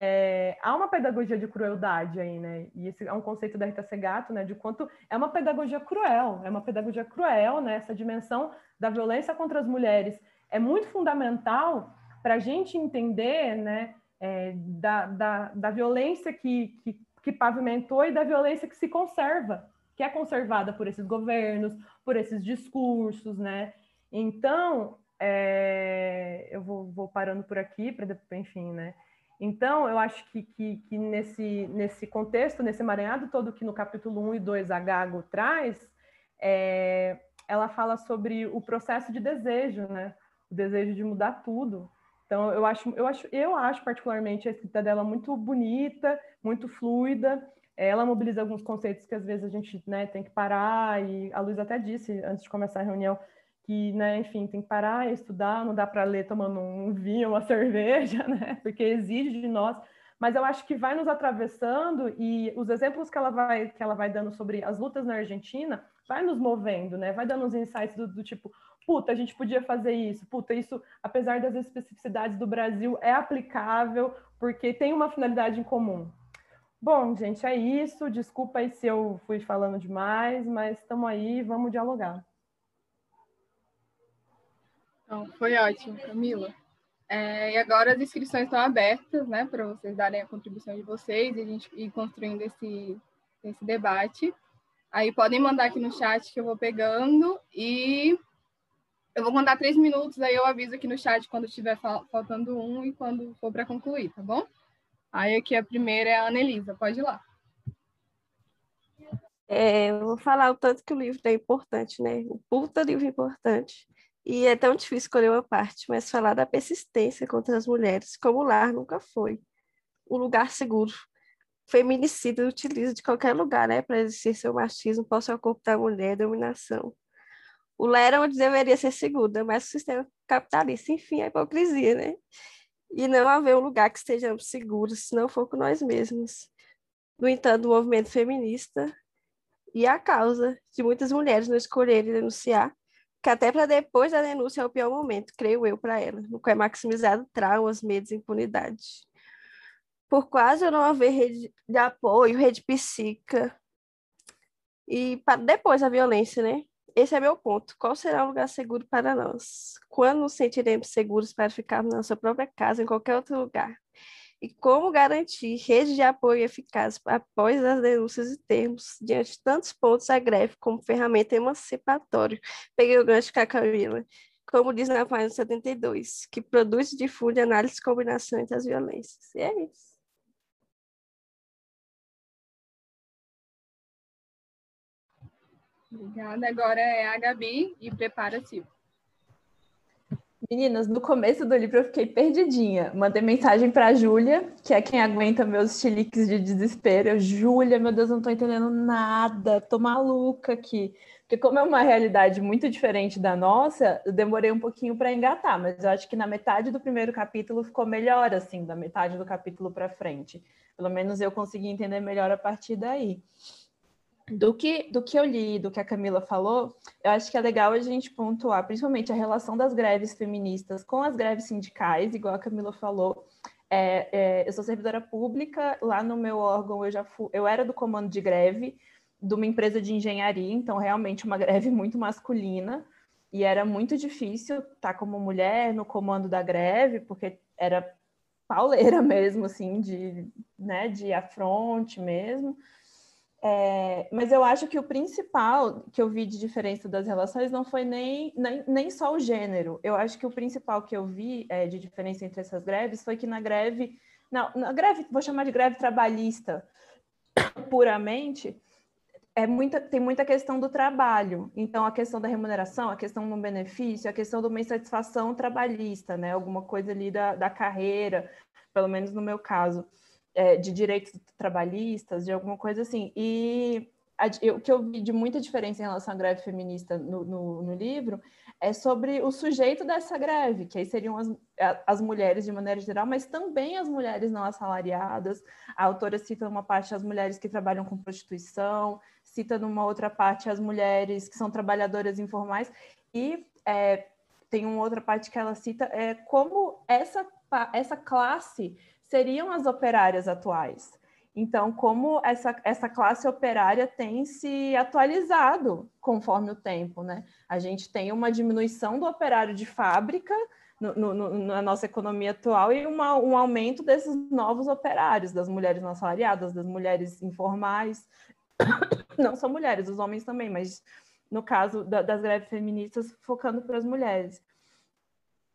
D: é, há uma pedagogia de crueldade aí, né? E esse é um conceito da Rita Segato, né? De quanto é uma pedagogia cruel, é uma pedagogia cruel, né? Essa dimensão da violência contra as mulheres é muito fundamental para a gente entender, né? É, da, da, da violência que, que, que pavimentou e da violência que se conserva, que é conservada por esses governos, por esses discursos, né? Então, é, eu vou, vou, parando por aqui para enfim, né? Então, eu acho que, que, que, nesse, nesse contexto, nesse emaranhado todo que no capítulo 1 e 2 a Gago traz, é, ela fala sobre o processo de desejo, né? O desejo de mudar tudo. Então, eu acho, eu acho, eu acho particularmente a escrita dela muito bonita, muito fluida. Ela mobiliza alguns conceitos que às vezes a gente né, tem que parar, e a Luísa até disse antes de começar a reunião que, né, enfim, tem que parar e estudar, não dá para ler tomando um vinho, uma cerveja, né, porque exige de nós. Mas eu acho que vai nos atravessando e os exemplos que ela vai que ela vai dando sobre as lutas na Argentina vai nos movendo, né? Vai dando uns insights do, do tipo, puta, a gente podia fazer isso, puta, isso, apesar das especificidades do Brasil, é aplicável porque tem uma finalidade em comum. Bom, gente, é isso. Desculpa aí se eu fui falando demais, mas estamos aí, vamos dialogar.
C: Então, foi ótimo, Camila. É, e agora as inscrições estão abertas, né, para vocês darem a contribuição de vocês e a gente ir construindo esse, esse debate. Aí podem mandar aqui no chat que eu vou pegando e eu vou mandar três minutos, aí eu aviso aqui no chat quando estiver faltando um e quando for para concluir, tá bom? Aí aqui a primeira é a Anelisa, pode ir lá.
E: É, eu vou falar o tanto que o livro é importante, né? O puta livro importante. E é tão difícil escolher uma parte, mas falar da persistência contra as mulheres, como o lar nunca foi. Um lugar seguro. O feminicídio utiliza de qualquer lugar, né, para exercer seu machismo, posse ao corpo da mulher, dominação. O lar era onde deveria ser segura, mas o sistema capitalista, enfim, a hipocrisia, né? E não haver um lugar que estejamos seguros, se não for com nós mesmos. No entanto, o movimento feminista e a causa de muitas mulheres não escolherem denunciar que até para depois da denúncia é o pior momento, creio eu, para ela, no qual é maximizado traumas, medos e impunidade. Por quase não haver rede de apoio, rede psíquica, e para depois a violência, né? Esse é meu ponto. Qual será o lugar seguro para nós? Quando nos sentiremos seguros para ficarmos na nossa própria casa, em qualquer outro lugar? e como garantir rede de apoio eficaz após as denúncias e termos, diante de tantos pontos a greve como ferramenta emancipatória. Peguei o gancho com a Camila, como diz na página 72, que produz e difunde análise de combinação entre as violências. E é isso.
C: Obrigada. Agora é a Gabi e prepara-se.
F: Meninas, no começo do livro eu fiquei perdidinha. Mandei mensagem para a Júlia, que é quem aguenta meus chiliques de desespero. Júlia, meu Deus, não estou entendendo nada, tô maluca aqui. Porque como é uma realidade muito diferente da nossa, eu demorei um pouquinho para engatar, mas eu acho que na metade do primeiro capítulo ficou melhor, assim, da metade do capítulo para frente. Pelo menos eu consegui entender melhor a partir daí do que, do que eu li, do que a Camila falou, eu acho que é legal a gente pontuar, principalmente a relação das greves feministas com as greves sindicais, igual a Camila falou. É, é, eu sou servidora pública, lá no meu órgão eu já fui, eu era do comando de greve de uma empresa de engenharia, então realmente uma greve muito masculina.
B: e era muito difícil estar como mulher no comando da greve, porque era pauleira mesmo, assim, de, né, de afronte mesmo. É, mas eu acho que o principal que eu vi de diferença das relações não foi nem, nem, nem só o gênero. Eu acho que o principal que eu vi é, de diferença entre essas greves foi que na greve, não, na greve, vou chamar de greve trabalhista puramente, é muita, tem muita questão do trabalho. Então, a questão da remuneração, a questão do benefício, a questão de uma insatisfação trabalhista, né? Alguma coisa ali da, da carreira, pelo menos no meu caso, é, de direitos trabalhistas, de alguma coisa assim. E a, o que eu vi de muita diferença em relação à greve feminista no, no, no livro é sobre o sujeito dessa greve, que aí seriam as, as mulheres de maneira geral, mas também as mulheres não assalariadas. A autora cita uma parte as mulheres que trabalham com prostituição, cita numa outra parte as mulheres que são trabalhadoras informais, e é, tem uma outra parte que ela cita é como essa, essa classe seriam as operárias atuais. Então, como essa, essa classe operária tem se atualizado conforme o tempo, né? A gente tem uma diminuição do operário de fábrica no, no, na nossa economia atual e uma, um aumento desses novos operários, das mulheres não assalariadas, das mulheres informais, não são mulheres, os homens também, mas no caso da, das greves feministas, focando para as mulheres.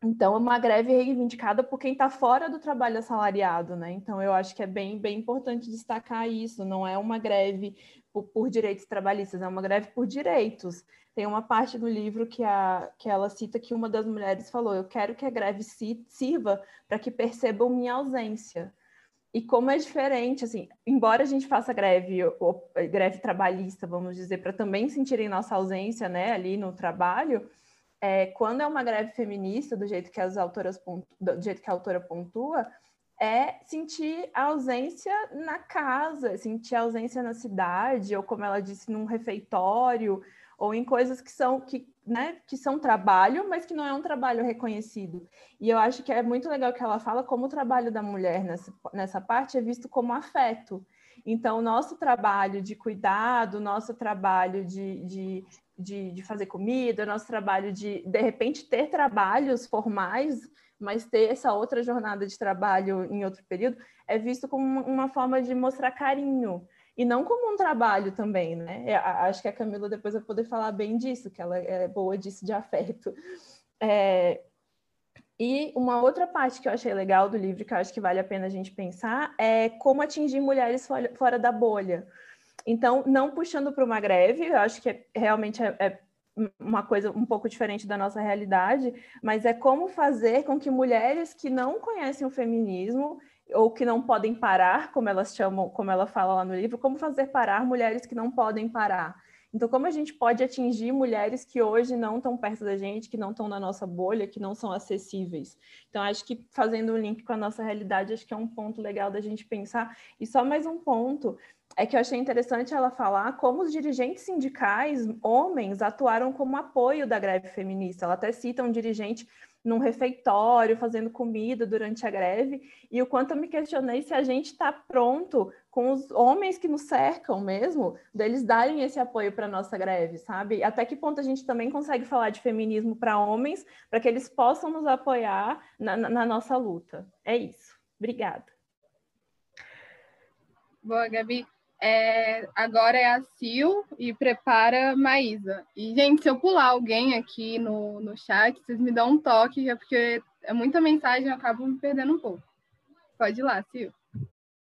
B: Então, é uma greve reivindicada por quem está fora do trabalho assalariado, né? Então, eu acho que é bem, bem importante destacar isso. Não é uma greve por, por, direitos trabalhistas, é uma greve por direitos. Tem uma parte do livro que, a, que ela cita que uma das mulheres falou: Eu quero que a greve sirva para que percebam minha ausência. E como é diferente, assim, embora a gente faça greve, ou, greve trabalhista, vamos dizer, para também sentirem nossa ausência, né, ali no trabalho, é, quando é uma greve feminista, do jeito que as autoras do jeito que a autora pontua, é sentir a ausência na casa, sentir a ausência na cidade, ou como ela disse, num refeitório, ou em coisas que são que, né, que são trabalho, mas que não é um trabalho reconhecido. E eu acho que é muito legal que ela fala como o trabalho da mulher nessa, nessa parte é visto como afeto. Então, o nosso trabalho de cuidado, o nosso trabalho de, de, de, de fazer comida, nosso trabalho de, de repente, ter trabalhos formais, mas ter essa outra jornada de trabalho em outro período, é visto como uma forma de mostrar carinho e não como um trabalho também, né? É, acho que a Camila depois vai poder falar bem disso, que ela é boa disso de afeto. É, e uma outra parte que eu achei legal do livro, que eu acho que vale a pena a gente pensar, é como atingir mulheres fora da bolha. Então, não puxando para uma greve, eu acho que é, realmente é, é uma coisa um pouco diferente da nossa realidade, mas é como fazer com que mulheres que não conhecem o feminismo ou que não podem parar, como elas chamam, como ela fala lá no livro, como fazer parar mulheres que não podem parar. Então, como a gente pode atingir mulheres que hoje não estão perto da gente, que não estão na nossa bolha, que não são acessíveis? Então, acho que fazendo um link com a nossa realidade, acho que é um ponto legal da gente pensar. E só mais um ponto é que eu achei interessante ela falar como os dirigentes sindicais, homens, atuaram como apoio da greve feminista. Ela até cita um dirigente num refeitório, fazendo comida durante a greve, e o quanto eu me questionei se a gente está pronto com os homens que nos cercam mesmo, deles darem esse apoio para a nossa greve, sabe? Até que ponto a gente também consegue falar de feminismo para homens, para que eles possam nos apoiar na, na, nossa luta. É isso. Obrigada.
C: Boa, Gabi. É, agora é a Sil e prepara Maísa. E, gente, se eu pular alguém aqui no, no chat, vocês me dão um toque, é porque é muita mensagem eu acabo me perdendo um pouco. Pode ir lá, Sil.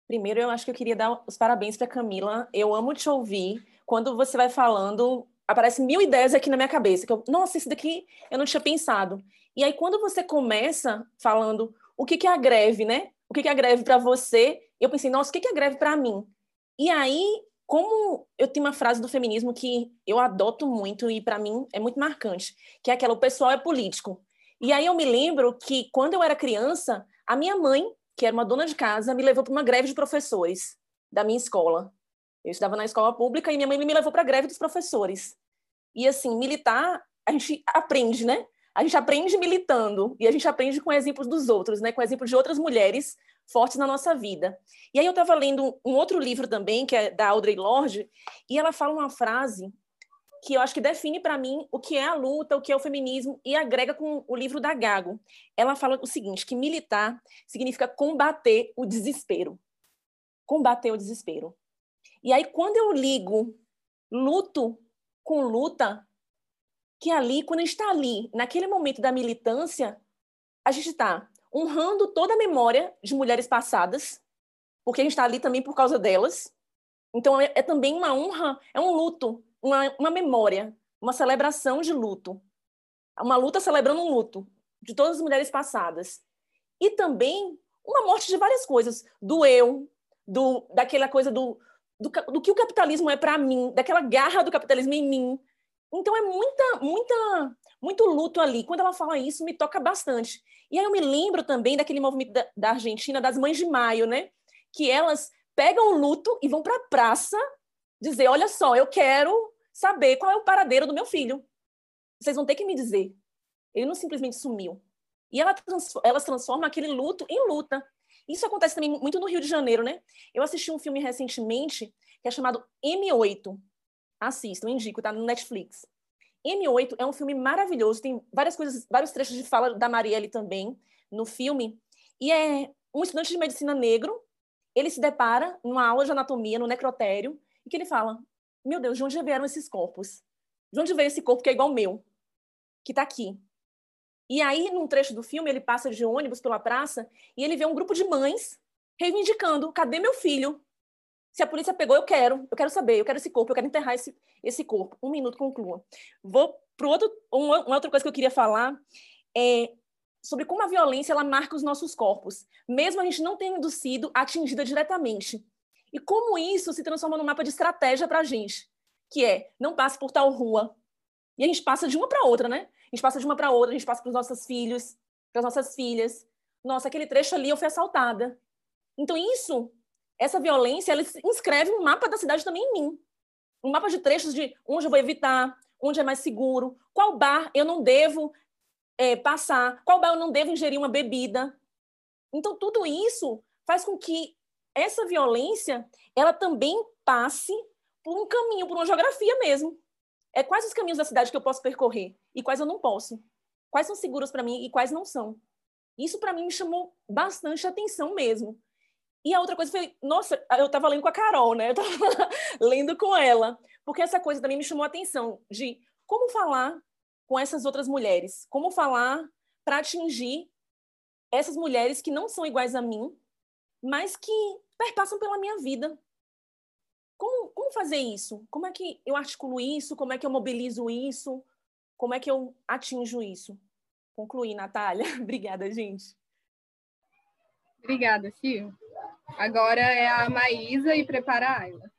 G: Primeiro, eu acho que eu queria dar os parabéns para Camila. Eu amo te ouvir. Quando você vai falando, aparecem mil ideias aqui na minha cabeça. Que eu, Nossa, isso daqui eu não tinha pensado. E aí, quando você começa falando o que, que é a greve, né? O que, que é a greve para você, eu pensei, nossa, o que, que é a greve para mim? E aí, como eu tenho uma frase do feminismo que eu adoto muito e para mim é muito marcante, que é aquela: o pessoal é político. E aí eu me lembro que quando eu era criança, a minha mãe, que era uma dona de casa, me levou para uma greve de professores da minha escola. Eu estudava na escola pública e minha mãe me levou para a greve dos professores. E assim, militar, a gente aprende, né? A gente aprende militando e a gente aprende com exemplos dos outros, né? Com exemplos de outras mulheres fortes na nossa vida. E aí eu estava lendo um outro livro também, que é da Audrey Lorde, e ela fala uma frase que eu acho que define para mim o que é a luta, o que é o feminismo, e agrega com o livro da Gago. Ela fala o seguinte, que militar significa combater o desespero. Combater o desespero. E aí, quando eu ligo luto com luta, que ali, quando a gente está ali, naquele momento da militância, a gente está honrando toda a memória de mulheres passadas, porque a gente está ali também por causa delas. Então, é, é, também uma honra, é um luto, uma, uma memória, uma celebração de luto. Uma luta celebrando um luto de todas as mulheres passadas. E também uma morte de várias coisas, do eu, do, daquela coisa do, do, do que o capitalismo é para mim, daquela garra do capitalismo em mim. Então é muita, muita, muito luto ali. Quando ela fala isso, me toca bastante. E aí eu me lembro também daquele movimento da, da Argentina, das Mães de Maio, né? Que elas pegam o luto e vão para a praça dizer: olha só, eu quero saber qual é o paradeiro do meu filho. Vocês vão ter que me dizer. Ele não simplesmente sumiu. E ela elas transformam aquele luto em luta. Isso acontece também muito no Rio de Janeiro, né? Eu assisti um filme recentemente que é chamado M8. Assistam, indico, tá no Netflix. M8 é um filme maravilhoso, tem várias coisas, vários trechos de fala da Marielle também no filme. E é um estudante de medicina negro, ele se depara numa aula de anatomia no necrotério e que ele fala: "Meu Deus, de onde vieram esses corpos? De onde veio esse corpo que é igual ao meu, que está aqui?" E aí, num trecho do filme, ele passa de ônibus pela praça e ele vê um grupo de mães reivindicando: cadê meu filho? Se a polícia pegou, eu quero, eu quero saber, eu quero esse corpo, eu quero enterrar esse, esse corpo. Um minuto, conclua. Vou para outro, uma, uma outra coisa que eu queria falar é sobre como a violência ela marca os nossos corpos, mesmo a gente não tendo sido atingida diretamente. E como isso se transforma num mapa de estratégia para a gente, que é não passe por tal rua. E a gente passa de uma para outra, né? A gente passa de uma para outra, a gente passa para os nossos filhos, para as nossas filhas. Nossa, aquele trecho ali eu fui assaltada. Então, isso, essa violência, ela inscreve um mapa da cidade também em mim. Um mapa de trechos de onde eu vou evitar, onde é mais seguro, qual bar eu não devo é, passar, qual bar eu não devo ingerir uma bebida. Então, tudo isso faz com que essa violência ela também passe por um caminho, por uma geografia mesmo é quais os caminhos da cidade que eu posso percorrer e quais eu não posso. Quais são seguros para mim e quais não são. Isso para mim me chamou bastante atenção mesmo. E a outra coisa foi, nossa, eu estava lendo com a Carol, né? Eu estava lendo com ela, porque essa coisa também me chamou a atenção de como falar com essas outras mulheres, como falar para atingir essas mulheres que não são iguais a mim, mas que perpassam pela minha vida, como, como fazer isso? Como é que eu articulo isso? Como é que eu mobilizo isso? Como é que eu atinjo isso? Concluí, Natália. Obrigada, gente.
C: Obrigada, Sil. Agora é a Maísa e prepara a Ayla.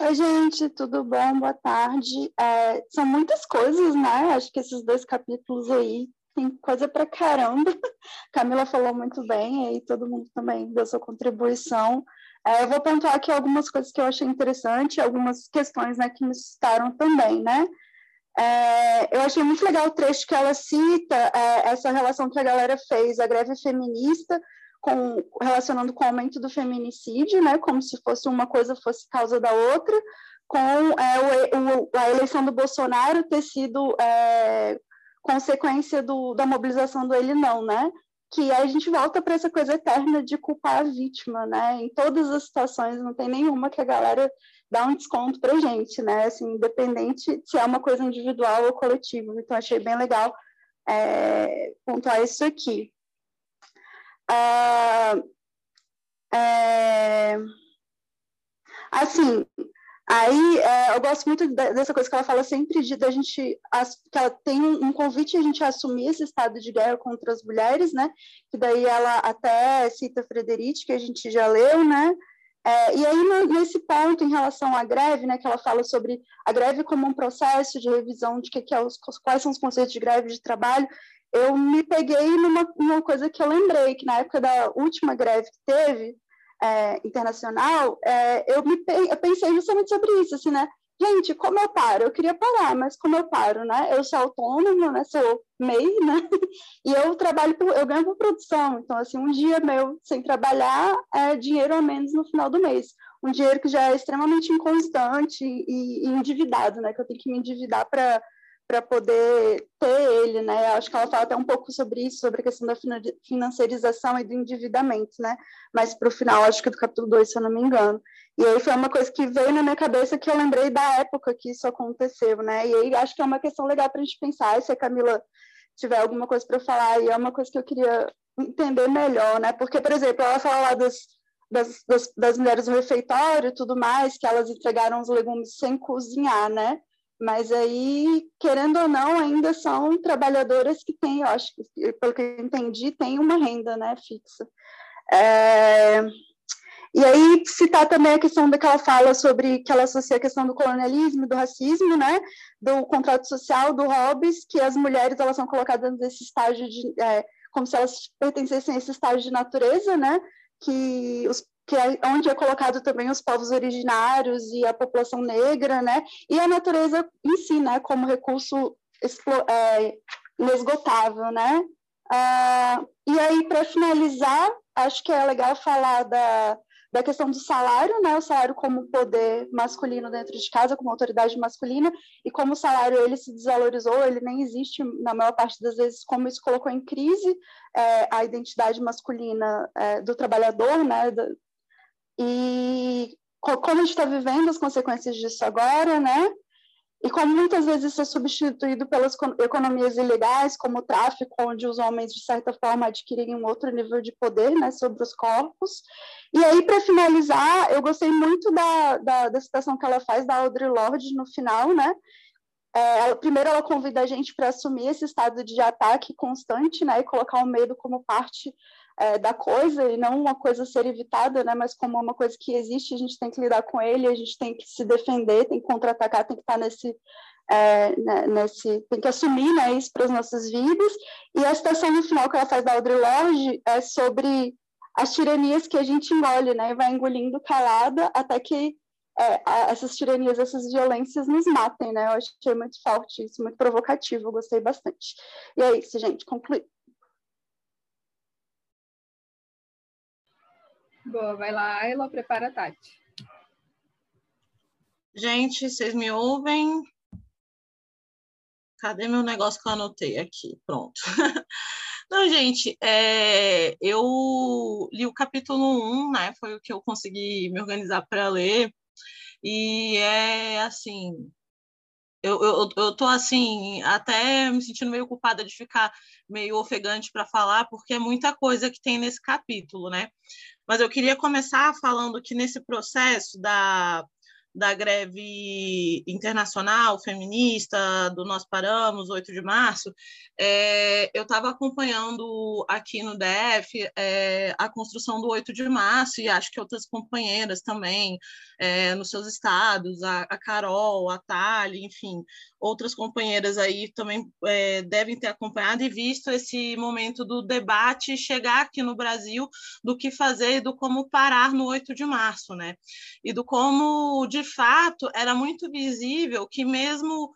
H: Oi, gente, tudo bom? Boa tarde. É, são muitas coisas, né? Acho que esses dois capítulos aí tem coisa para caramba. Camila falou muito bem, aí todo mundo também deu sua contribuição. É, eu vou pontuar aqui algumas coisas que eu achei interessante, algumas questões né, que me assustaram também, né? É, eu achei muito legal o trecho que ela cita, é, essa relação que a galera fez, a greve feminista, com, relacionando com o aumento do feminicídio, né, como se fosse uma coisa fosse causa da outra, com é, o, o, a eleição do Bolsonaro ter sido é, consequência do, da mobilização do ele não, né? que a gente volta para essa coisa eterna de culpar a vítima, né? Em todas as situações, não tem nenhuma que a galera dá um desconto para gente, né? Assim, independente se é uma coisa individual ou coletiva. Então, achei bem legal é, pontuar isso aqui. Ah, é, assim, Aí é, eu gosto muito dessa coisa que ela fala sempre de da gente que ela tem um convite a gente assumir esse estado de guerra contra as mulheres, né? Que daí ela até cita Frederic, que a gente já leu, né? É, e aí nesse ponto em relação à greve, né? Que ela fala sobre a greve como um processo de revisão de que, que é os, quais são os conceitos de greve de trabalho. Eu me peguei numa, numa coisa que eu lembrei que na época da última greve que teve é, internacional, é, eu, me, eu pensei justamente sobre isso, assim, né? Gente, como eu paro? Eu queria parar, mas como eu paro, né? Eu sou autônoma, né? Sou MEI, né? E eu trabalho, por, eu ganho por produção. Então, assim, um dia meu sem trabalhar é dinheiro a menos no final do mês. um dinheiro que já é extremamente inconstante e, e endividado, né? Que eu tenho que me endividar para para poder ter ele, né? Acho que ela fala até um pouco sobre isso, sobre a questão da financiarização e do endividamento, né? Mas para o final, acho que do capítulo 2, se eu não me engano. E aí foi uma coisa que veio na minha cabeça que eu lembrei da época que isso aconteceu, né? E aí acho que é uma questão legal para a gente pensar. E se a Camila tiver alguma coisa para falar, e é uma coisa que eu queria entender melhor, né? Porque, por exemplo, ela fala lá das, das, das, das mulheres do refeitório e tudo mais, que elas entregaram os legumes sem cozinhar, né? Mas aí, querendo ou não, ainda são trabalhadoras que têm, eu acho que, pelo que eu entendi, tem uma renda né, fixa. É... E aí, citar também a questão da que ela fala sobre que ela associa a questão do colonialismo, do racismo, né, do contrato social, do Hobbes, que as mulheres elas são colocadas nesse estágio de, é, como se elas pertencessem a esse estágio de natureza, né, que os que é onde é colocado também os povos originários e a população negra, né? E a natureza em si, né? Como recurso é, inesgotável, né? Ah, e aí, para finalizar, acho que é legal falar da, da questão do salário, né? O salário como poder masculino dentro de casa, como autoridade masculina, e como o salário ele se desvalorizou, ele nem existe na maior parte das vezes, como isso colocou em crise é, a identidade masculina é, do trabalhador, né? E como a gente está vivendo as consequências disso agora, né? E como muitas vezes isso é substituído pelas economias ilegais, como o tráfico, onde os homens, de certa forma, adquirem um outro nível de poder né, sobre os corpos. E aí, para finalizar, eu gostei muito da, da, da, citação que ela faz da Audre Lorde no final, né? É, primeiro, ela convida a gente para assumir esse estado de ataque constante, né? E colocar o medo como parte é, da coisa e não uma coisa ser evitada, né, mas como uma coisa que existe, a gente tem que lidar com ele, a gente tem que se defender, tem que contra-atacar, tem que estar nesse, é, né, nesse, tem que assumir né, isso para as nossas vidas. E a citação no final que ela faz da Audre Lorde é sobre as tiranias que a gente engole, né, e vai engolindo calada até que é, essas tiranias, essas violências nos matem, né? Eu achei muito forte isso, muito provocativo, gostei bastante. E é isso, gente, concluí.
C: Boa, vai lá, Ayla, prepara a Tati.
I: Gente, vocês me ouvem? Cadê meu negócio que eu anotei aqui? Pronto. Não, gente, é, eu li o capítulo 1, né? Foi o que eu consegui me organizar para ler. E é assim, eu, eu, eu tô assim, até me sentindo meio culpada de ficar meio ofegante para falar, porque é muita coisa que tem nesse capítulo, né? Mas eu queria começar falando que nesse processo da, da greve internacional feminista do Nós Paramos, 8 de março, é, eu estava acompanhando aqui no DF é, a construção do 8 de março e acho que outras companheiras também é, nos seus estados, a, a Carol, a Thali, enfim, outras companheiras aí também é, devem ter acompanhado e visto esse momento do debate chegar aqui no Brasil do que fazer e do como parar no 8 de março, né? E do como, de fato, era muito visível que mesmo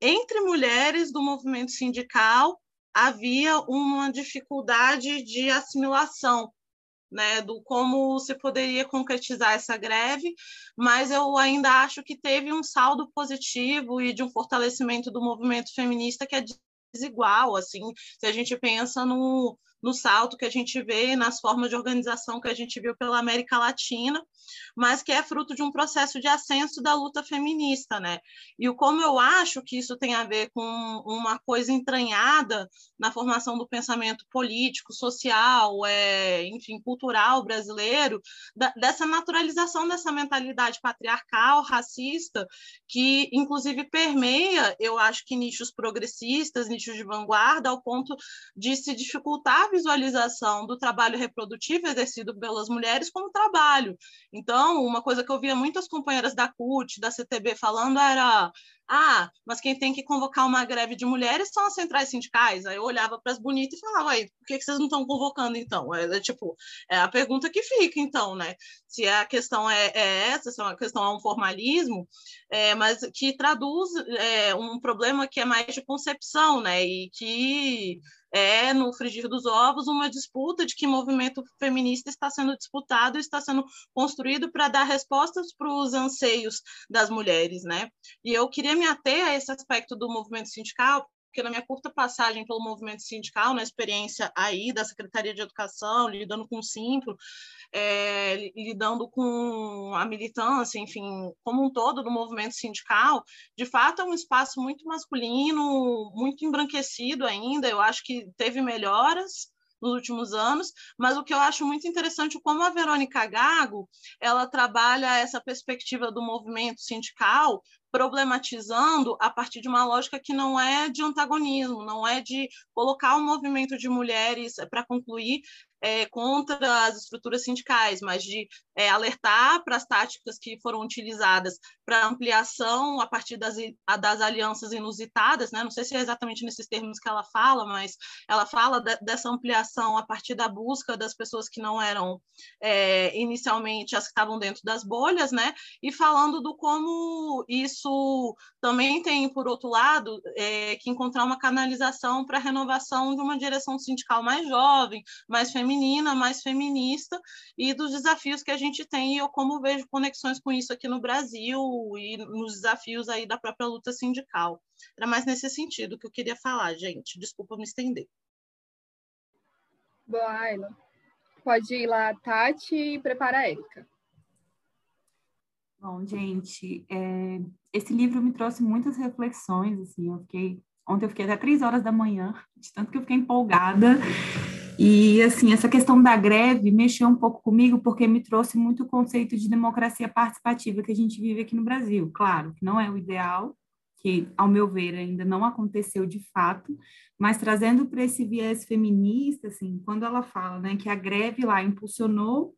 I: entre mulheres do movimento sindical havia uma dificuldade de assimilação né, do como se poderia concretizar essa greve, mas eu ainda acho que teve um saldo positivo e de um fortalecimento do movimento feminista que é desigual, assim, se a gente pensa no, no salto que a gente vê nas formas de organização que a gente viu pela América Latina, mas que é fruto de um processo de ascenso da luta feminista, né? E o como eu acho que isso tem a ver com uma coisa entranhada na formação do pensamento político, social, é, enfim, cultural brasileiro, da, dessa naturalização dessa mentalidade patriarcal, racista, que inclusive permeia, eu acho que nichos progressistas, nichos de vanguarda, ao ponto de se dificultar visualização do trabalho reprodutivo exercido pelas mulheres como trabalho. Então, uma coisa que eu via muitas companheiras da CUT, da CTB falando era ah, mas quem tem que convocar uma greve de mulheres são as centrais sindicais. Aí eu olhava para as bonitas e falava, aí, por que, vocês não estão convocando então? É, é, tipo, é a pergunta que fica, então, né? Se a questão é, é essa, se a questão é um formalismo, é, mas que traduz é, um problema que é mais de concepção, né? E que é, no frigir dos ovos, uma disputa de que movimento feminista está sendo disputado, está sendo construído para dar respostas para os anseios das mulheres, né? E eu queria me ater a esse aspecto do movimento sindical, porque na minha curta passagem pelo movimento sindical, na experiência aí da Secretaria de Educação, lidando com o Simpro, é, lidando com a militância, enfim, como um todo do movimento sindical, de fato é um espaço muito masculino, muito embranquecido ainda, eu acho que teve melhoras, nos últimos anos, mas o que eu acho muito interessante é como a Verônica Gago, ela trabalha essa perspectiva do movimento sindical problematizando a partir de uma lógica que não é de antagonismo, não é de colocar o movimento de mulheres para concluir é, contra as estruturas sindicais, mas de é, alertar para as táticas que foram utilizadas para ampliação a partir das, das alianças inusitadas, né? não sei se é exatamente nesses termos que ela fala, mas ela fala de, dessa ampliação a partir da busca das pessoas que não eram é, inicialmente as que estavam dentro das bolhas, né? e falando do como isso também tem, por outro lado, é, que encontrar uma canalização para a renovação de uma direção sindical mais jovem, mais feminina, feminina, mais feminista e dos desafios que a gente tem e eu como vejo conexões com isso aqui no Brasil e nos desafios aí da própria luta sindical. Era mais nesse sentido que eu queria falar, gente. Desculpa me estender.
C: Boa, Ayla. Pode ir lá, Tati, e prepara a Érica.
J: Bom, gente, é, esse livro me trouxe muitas reflexões, assim, eu fiquei, ontem eu fiquei até três horas da manhã, de tanto que eu fiquei empolgada, e, assim, essa questão da greve mexeu um pouco comigo, porque me trouxe muito o conceito de democracia participativa que a gente vive aqui no Brasil. Claro, que não é o ideal, que, ao meu ver, ainda não aconteceu de fato, mas trazendo para esse viés feminista, assim, quando ela fala né, que a greve lá impulsionou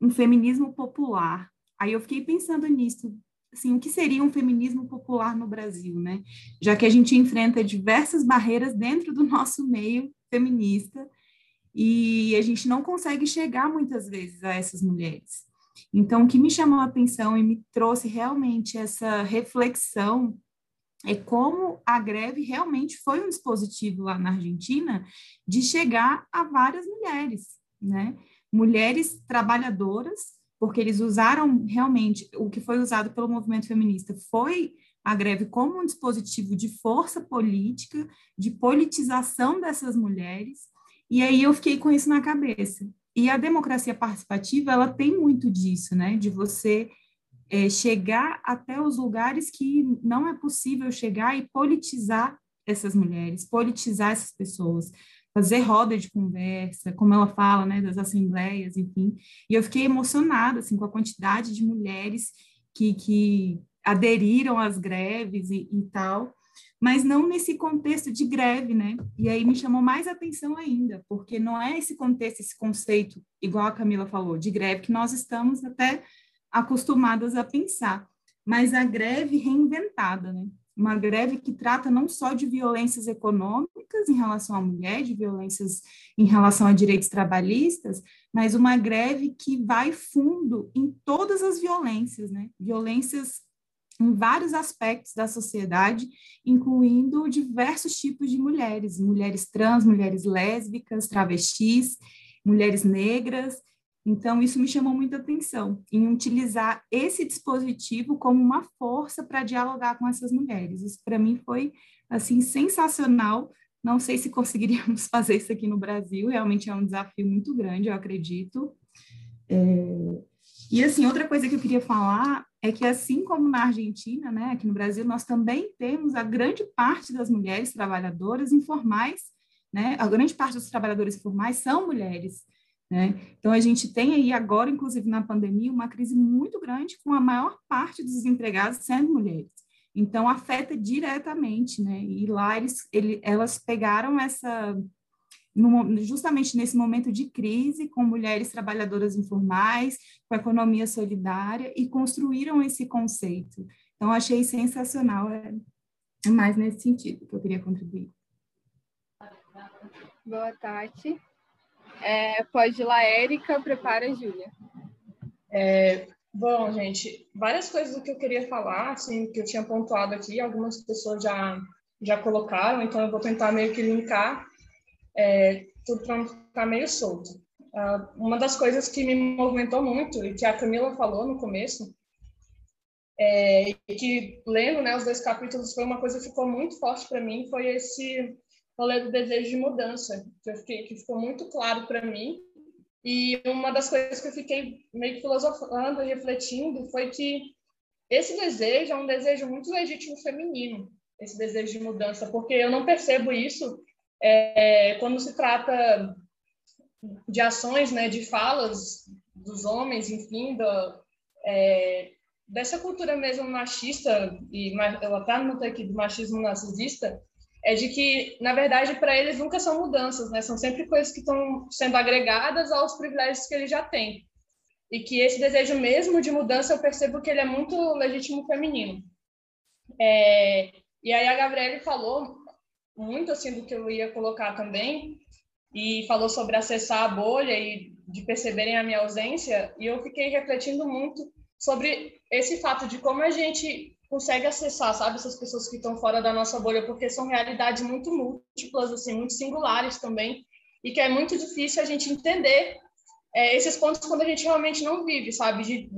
J: um feminismo popular, aí eu fiquei pensando nisso, assim, o que seria um feminismo popular no Brasil, né? Já que a gente enfrenta diversas barreiras dentro do nosso meio feminista, e a gente não consegue chegar muitas vezes a essas mulheres. Então, o que me chamou a atenção e me trouxe realmente essa reflexão é como a greve realmente foi um dispositivo lá na Argentina de chegar a várias mulheres, né? Mulheres trabalhadoras, porque eles usaram realmente o que foi usado pelo movimento feminista foi a greve como um dispositivo de força política, de politização dessas mulheres, e aí eu fiquei com isso na cabeça. E a democracia participativa, ela tem muito disso, né? De você é, chegar até os lugares que não é possível chegar e politizar essas mulheres, politizar essas pessoas, fazer roda de conversa, como ela fala, né, das assembleias, enfim. E eu fiquei emocionada, assim, com a quantidade de mulheres que, que aderiram às greves e, e tal mas não nesse contexto de greve, né? E aí me chamou mais atenção ainda, porque não é esse contexto, esse conceito, igual a Camila falou, de greve que nós estamos até acostumadas a pensar, mas a greve reinventada, né? Uma greve que trata não só de violências econômicas em relação à mulher, de violências em relação a direitos trabalhistas, mas uma greve que vai fundo em todas as violências, né? Violências em vários aspectos da sociedade, incluindo diversos tipos de mulheres, mulheres trans, mulheres lésbicas, travestis, mulheres negras. Então, isso me chamou muita atenção, em utilizar esse dispositivo como uma força para dialogar com essas mulheres. Isso, para mim, foi, assim, sensacional. Não sei se conseguiríamos fazer isso aqui no Brasil, realmente é um desafio muito grande, eu acredito. É... E, assim, outra coisa que eu queria falar é que, assim como na Argentina, né, aqui no Brasil, nós também temos a grande parte das mulheres trabalhadoras informais, né, a grande parte dos trabalhadores informais são mulheres. Né? Então, a gente tem aí agora, inclusive na pandemia, uma crise muito grande, com a maior parte dos desempregados sendo mulheres. Então, afeta diretamente, né? E lá eles, ele, elas pegaram essa no, justamente nesse momento de crise, com mulheres trabalhadoras informais, com economia solidária, e construíram esse conceito. Então, achei sensacional, é, é mais nesse sentido que eu queria contribuir.
C: Boa tarde. É, pode ir lá, Érica, prepara a Júlia.
K: É, bom, gente, várias coisas do que eu queria falar, assim, que eu tinha pontuado aqui, algumas pessoas já, já colocaram, então eu vou tentar meio que linkar é, tudo para não ficar meio solto. Uh, uma das coisas que me movimentou muito e que a Camila falou no começo é, e que lendo né, os dois capítulos foi uma coisa que ficou muito forte para mim foi esse rolê do desejo de mudança que, fiquei, que ficou muito claro para mim e uma das coisas que eu fiquei meio que filosofando e refletindo foi que esse desejo é um desejo muito legítimo feminino esse desejo de mudança porque eu não percebo isso é, quando se trata de ações, né, de falas dos homens, enfim, é, dessa cultura mesmo machista, e eu até anotei aqui do machismo narcisista, é de que, na verdade, para eles nunca são mudanças, né? São sempre coisas que estão sendo agregadas aos privilégios que eles já têm. E que esse desejo mesmo de mudança, eu percebo que ele é muito legítimo feminino. É, e aí a Gabriele falou muito assim do que eu ia colocar também, e falou sobre acessar a bolha e de perceberem a minha ausência, e eu fiquei refletindo muito sobre esse fato de como a gente consegue acessar, sabe, essas pessoas que estão fora da nossa bolha, porque são realidades muito múltiplas, assim, muito singulares também, e que é muito difícil a gente entender é, esses pontos quando a gente realmente não vive, sabe, de,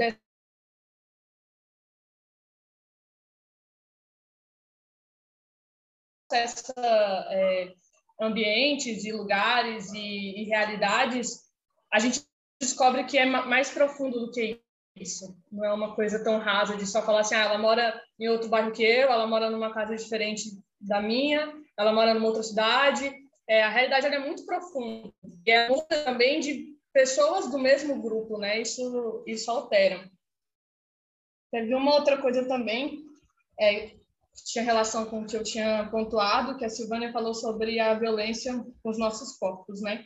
K: de essa é, ambientes e lugares e, e, realidades, a gente descobre que é mais profundo do que isso. Não é uma coisa tão rasa de só falar assim, ah, ela mora em outro bairro que eu, ela mora numa casa diferente da minha, ela mora numa outra cidade. É, a realidade é muito profunda. E é também de pessoas do mesmo grupo, né? Isso, isso altera. Teve uma outra coisa também, é, tinha relação com o que eu tinha pontuado, que a Silvânia falou sobre a violência com os nossos corpos, né?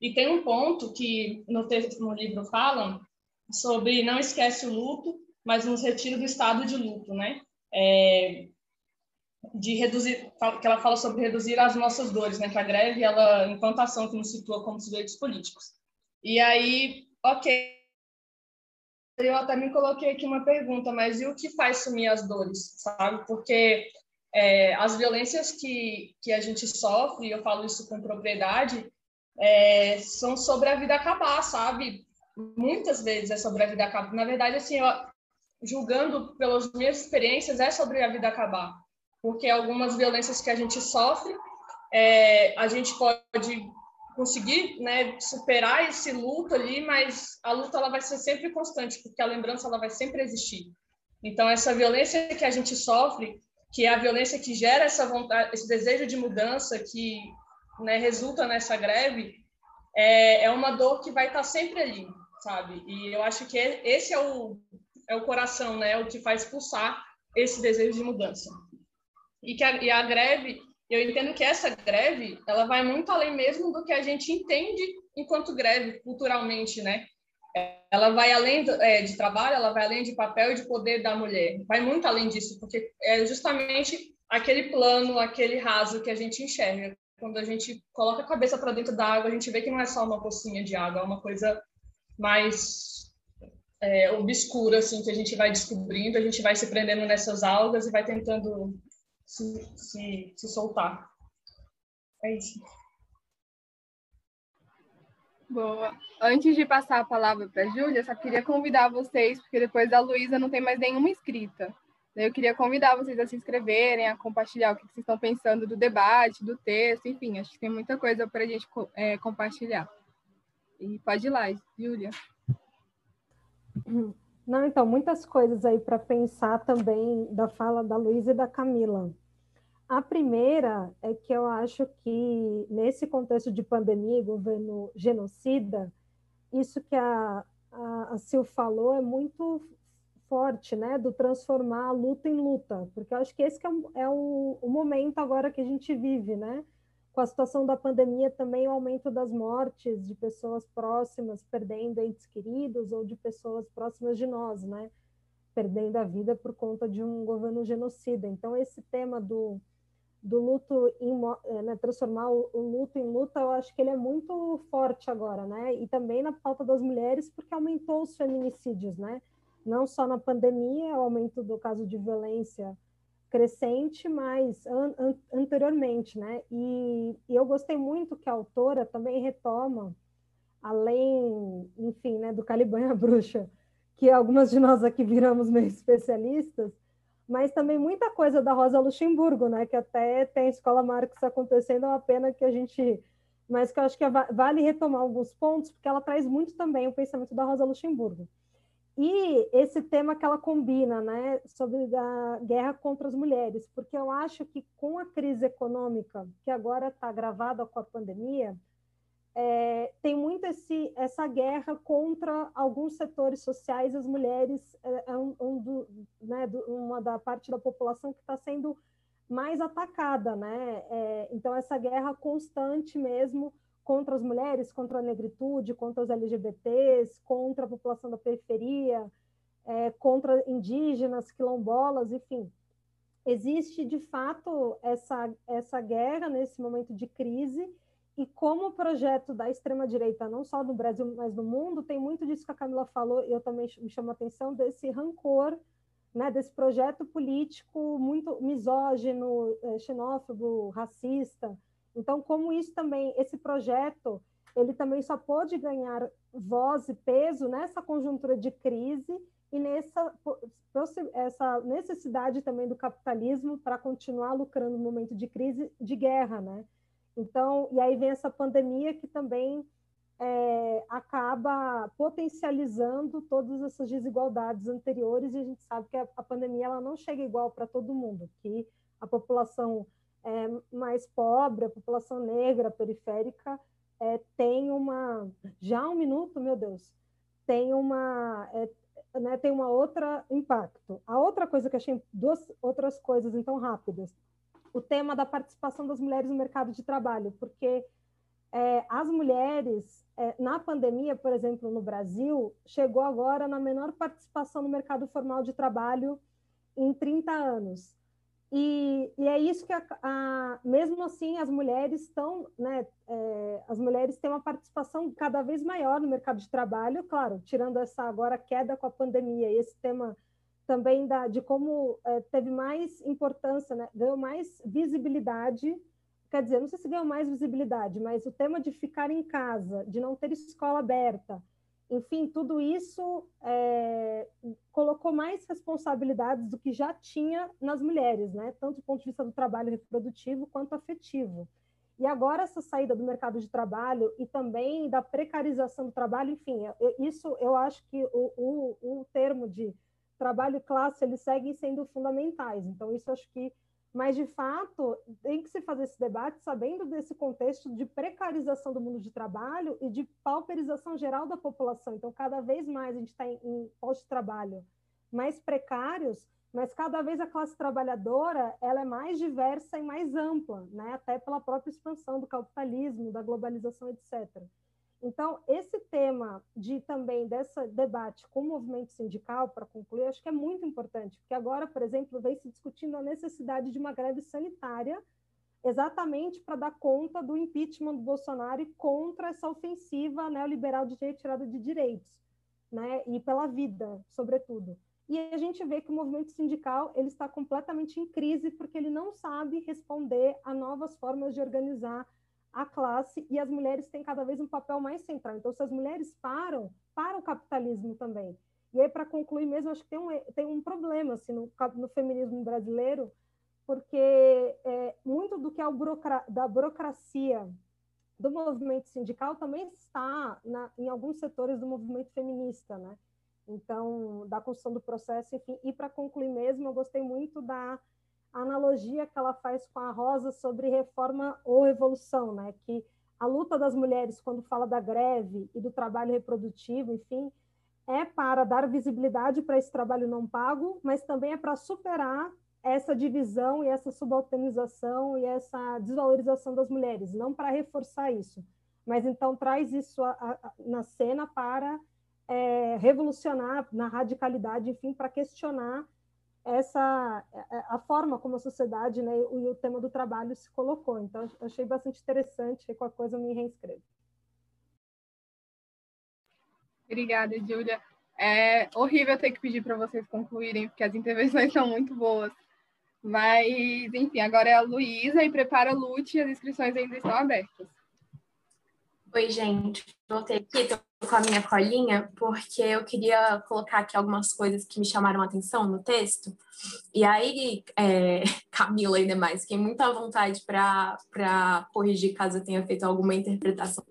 K: E tem um ponto que no texto no livro falam sobre não esquece o luto, mas nos retira do estado de luto, né? É, de reduzir, que ela fala sobre reduzir as nossas dores, né? Que a greve, ela, enquanto ação que nos situa como sujeitos políticos. E aí, ok, eu até me coloquei aqui uma pergunta, mas e o que faz sumir as dores, sabe? Porque é, as violências que, que a gente sofre, eu falo isso com propriedade, é, são sobre a vida acabar, sabe? Muitas vezes é sobre a vida acabar. Na verdade, assim, eu, julgando pelas minhas experiências, é sobre a vida acabar. Porque algumas violências que a gente sofre, é, a gente pode conseguir né, superar esse luto ali, mas a luta ela vai ser sempre constante, porque a lembrança ela vai sempre existir. Então, essa violência que a gente sofre, que é a violência que gera essa vontade, esse desejo de mudança que né, resulta nessa greve, é, é uma dor que vai estar sempre ali, sabe? E eu acho que esse é o, é o coração, né? O que faz pulsar esse desejo de mudança. E que a, e a greve eu entendo que essa greve, ela vai muito além mesmo do que a gente entende enquanto greve, culturalmente, né? Ela vai além do, é, de trabalho, ela vai além de papel e de poder da mulher. Vai muito além disso, porque é justamente aquele plano, aquele raso que a gente enxerga. Quando a gente coloca a cabeça para dentro da água, a gente vê que não é só uma pocinha de água, é uma coisa mais é, obscura, assim, que a gente vai descobrindo, a gente vai se prendendo nessas algas e vai tentando se, se, se soltar. É isso.
C: Boa. Antes de passar a palavra para a Júlia, só queria convidar vocês, porque depois da Luísa não tem mais nenhuma inscrita. Eu queria convidar vocês a se inscreverem, a compartilhar o que vocês estão pensando do debate, do texto, enfim, acho que tem muita coisa para a gente é, compartilhar. E pode ir lá, Júlia.
L: Não, então, muitas coisas aí para pensar também da fala da Luísa e da Camila. A primeira é que eu acho que, nesse contexto de pandemia e governo genocida, isso que a, a, a Sil falou é muito forte, né, do transformar a luta em luta, porque eu acho que esse que é, é o, o, momento agora que a gente vive, né, com a situação da pandemia também o aumento das mortes de pessoas próximas perdendo entes queridos ou de pessoas próximas de nós, né, perdendo a vida por conta de um governo genocida. Então esse tema do do luto em, é, né, transformar o, o, luto em luta, eu acho que ele é muito forte agora, né? E também na pauta das mulheres, porque aumentou os feminicídios, né? Não só na pandemia, o aumento do caso de violência crescente, mas an, an, anteriormente, né? E, e, eu gostei muito que a autora também retoma, além, enfim, né, do Calibanha Bruxa, que algumas de nós aqui viramos meio especialistas, mas também muita coisa da Rosa Luxemburgo, né? Que até tem a Escola Marx acontecendo, é uma pena que a gente... Mas que eu acho que vale retomar alguns pontos, porque ela traz muito também o pensamento da Rosa Luxemburgo. E esse tema que ela combina, né, sobre a guerra contra as mulheres, porque eu acho que com a crise econômica, que agora está gravada com a pandemia, é, tem muito esse, essa guerra contra alguns setores sociais, as mulheres é, é um, um do, né, do, uma da parte da população que está sendo mais atacada, né? É, então essa guerra constante mesmo contra as mulheres, contra a negritude, contra os LGBTs, contra a população da periferia, é, contra indígenas, quilombolas, enfim. Existe, de fato, essa, essa guerra nesse momento de crise, e como o projeto da extrema-direita, não só no Brasil, mas no mundo, tem muito disso que a Camila falou, e eu também me chamo a atenção, desse rancor, né, desse projeto político muito misógino, é, xenófobo, racista, então, como isso também, esse projeto, ele também só pôde ganhar voz e peso nessa conjuntura de crise e nessa essa necessidade também do capitalismo para continuar lucrando no momento de crise, de guerra, né? Então, e aí vem essa pandemia que também é, acaba potencializando todas essas desigualdades anteriores e a gente sabe que a, a pandemia ela não chega igual para todo mundo, que a população é, mais pobre, a população negra, periférica, é, tem uma. Já um minuto, meu Deus, tem uma. É, né, tem uma outra impacto. A outra coisa que achei, duas outras coisas então rápidas. O tema da participação das mulheres no mercado de trabalho, porque é, as mulheres, é, na pandemia, por exemplo, no Brasil, chegou agora na menor participação no mercado formal de trabalho em 30 anos. E, e, é isso que, a, a, mesmo assim, as mulheres estão, né, é, as mulheres têm uma participação cada vez maior no mercado de trabalho, claro, tirando essa agora queda com a pandemia, e esse tema também da, de como é, teve mais importância, né, ganhou mais visibilidade, quer dizer, não sei se ganhou mais visibilidade, mas o tema de ficar em casa, de não ter escola aberta, enfim, tudo isso é, colocou mais responsabilidades do que já tinha nas mulheres, né? tanto do ponto de vista do trabalho reprodutivo quanto afetivo. E agora essa saída do mercado de trabalho e também da precarização do trabalho, enfim, isso eu acho que o, o, o termo de trabalho e classe, eles seguem sendo fundamentais. Então, isso acho que mas, de fato, tem que se fazer esse debate sabendo desse contexto de precarização do mundo de trabalho e de pauperização geral da população. Então, cada vez mais a gente está em, em postos de trabalho mais precários, mas cada vez a classe trabalhadora ela é mais diversa e mais ampla, né? até pela própria expansão do capitalismo, da globalização, etc. Então, esse tema de também desse debate com o movimento sindical, para concluir, acho que é muito importante, porque agora, por exemplo, vem se discutindo a necessidade de uma greve sanitária, exatamente para dar conta do impeachment do Bolsonaro e contra essa ofensiva neoliberal de retirada de direitos, né? e pela vida, sobretudo. E a gente vê que o movimento sindical ele está completamente em crise porque ele não sabe responder a novas formas de organizar a classe e as mulheres têm cada vez um papel mais central. Então, se as mulheres param, para o capitalismo também. E aí, para concluir mesmo, acho que tem um, tem um problema assim, no, no feminismo brasileiro, porque é, muito do que é burocra da burocracia do movimento sindical também está na, em alguns setores do movimento feminista, né? Então, da construção do processo, enfim. E para concluir mesmo, eu gostei muito da a analogia que ela faz com a Rosa sobre reforma ou revolução, né? Que a luta das mulheres, quando fala da greve e do trabalho reprodutivo, enfim, é para dar visibilidade para esse trabalho não pago, mas também é para superar essa divisão e essa subalternização e essa desvalorização das mulheres, não para reforçar isso, mas então traz isso a, a, na cena para é, revolucionar na radicalidade, enfim, para questionar essa a forma como a sociedade né, e o tema do trabalho se colocou. Então, achei bastante interessante, e qualquer coisa eu me reinscrevo.
C: Obrigada, Júlia. É horrível ter que pedir para vocês concluírem, porque as intervenções são muito boas. Mas, enfim, agora é a Luísa e prepara a Lute, as inscrições ainda estão abertas.
B: Oi, gente. Voltei aqui, tô com a minha colinha, porque eu queria colocar aqui algumas coisas que me chamaram a atenção no texto. E aí, é, Camila e demais, fiquei muito à vontade para corrigir caso eu tenha feito alguma interpretação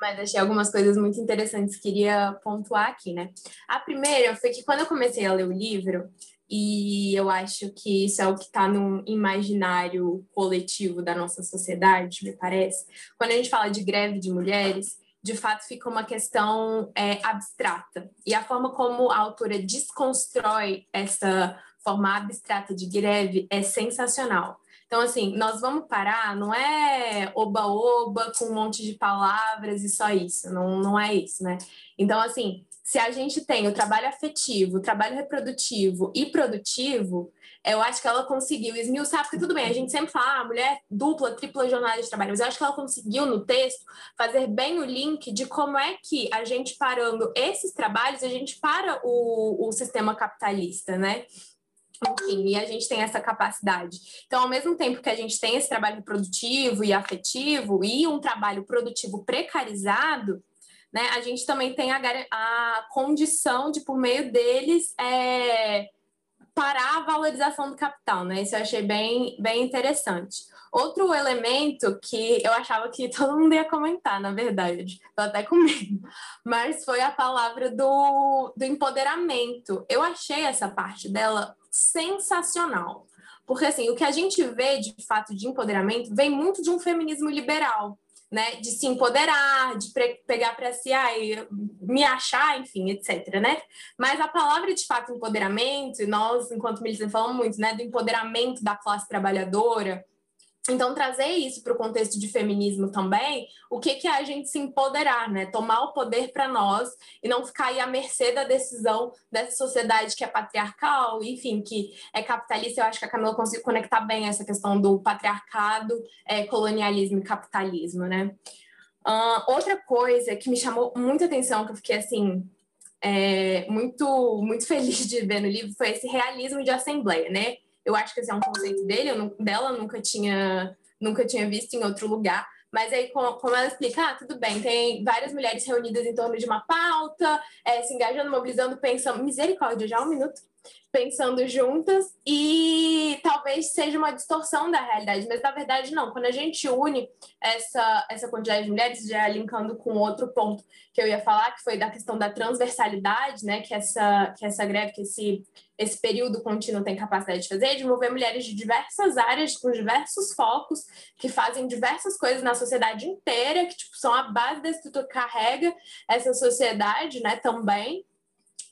B: mas achei algumas coisas muito interessantes que queria pontuar aqui, né? A primeira foi que quando eu comecei a ler o livro, e eu acho que isso é o que está no imaginário coletivo da nossa sociedade, me parece. Quando a gente fala de greve de mulheres, de fato fica uma questão é, abstrata. E a forma como a autora desconstrói essa forma abstrata de greve é sensacional. Então, assim, nós vamos parar, não é oba-oba com um monte de palavras e só isso, não, não é isso, né? Então, assim, se a gente tem o trabalho afetivo, o trabalho reprodutivo e produtivo, eu acho que ela conseguiu esmiuçar, porque tudo bem, a gente sempre fala, ah, mulher dupla, tripla jornada de trabalho, mas eu acho que ela conseguiu no texto fazer bem o link de como é que a gente parando esses trabalhos, a gente para o, o sistema capitalista, né? Enfim, e a gente tem essa capacidade. Então, ao mesmo tempo que a gente tem esse trabalho produtivo e afetivo e um trabalho produtivo precarizado, né, a gente também tem a, a condição de, por meio deles, é, parar a valorização do capital, né? Isso eu achei bem, bem interessante. Outro elemento que eu achava que todo mundo ia comentar, na verdade, tô até com medo, mas foi a palavra do, do empoderamento. Eu achei essa parte dela sensacional. Porque, assim, o que a gente vê, de fato, de empoderamento, vem muito de um feminismo liberal, né? De se empoderar, de pegar para si, ai, me achar, enfim, etc, né? Mas a palavra, de fato, empoderamento, nós, enquanto militantes, falamos muito, né? Do empoderamento da classe trabalhadora, então, trazer isso para o contexto de feminismo também, o que, que é a gente se empoderar, né? Tomar o poder para nós e não ficar aí à mercê da decisão dessa sociedade que é patriarcal, enfim, que é capitalista. Eu acho que a Camila conseguiu conectar bem essa questão do patriarcado, é, colonialismo e capitalismo, né? Uh, outra coisa que me chamou muita atenção, que eu fiquei assim, é, muito, muito feliz de ver no livro, foi esse realismo de assembleia, né? Eu acho que esse é um conceito dele, eu, dela nunca tinha, nunca tinha visto em outro lugar. Mas aí, como ela explica, ah, tudo bem, tem várias mulheres reunidas em torno de uma pauta, é, se engajando, mobilizando, pensando. Misericórdia, já um minuto pensando juntas e talvez seja uma distorção da realidade, mas na verdade não. Quando a gente une essa, essa quantidade de mulheres, já linkando com outro ponto que eu ia falar, que foi da questão da transversalidade, né, que essa, que essa greve, que esse, esse período contínuo tem capacidade de fazer, de mover mulheres de diversas áreas, com diversos focos, que fazem diversas coisas na sociedade inteira, que tipo, são a base da estrutura que carrega essa sociedade, né, também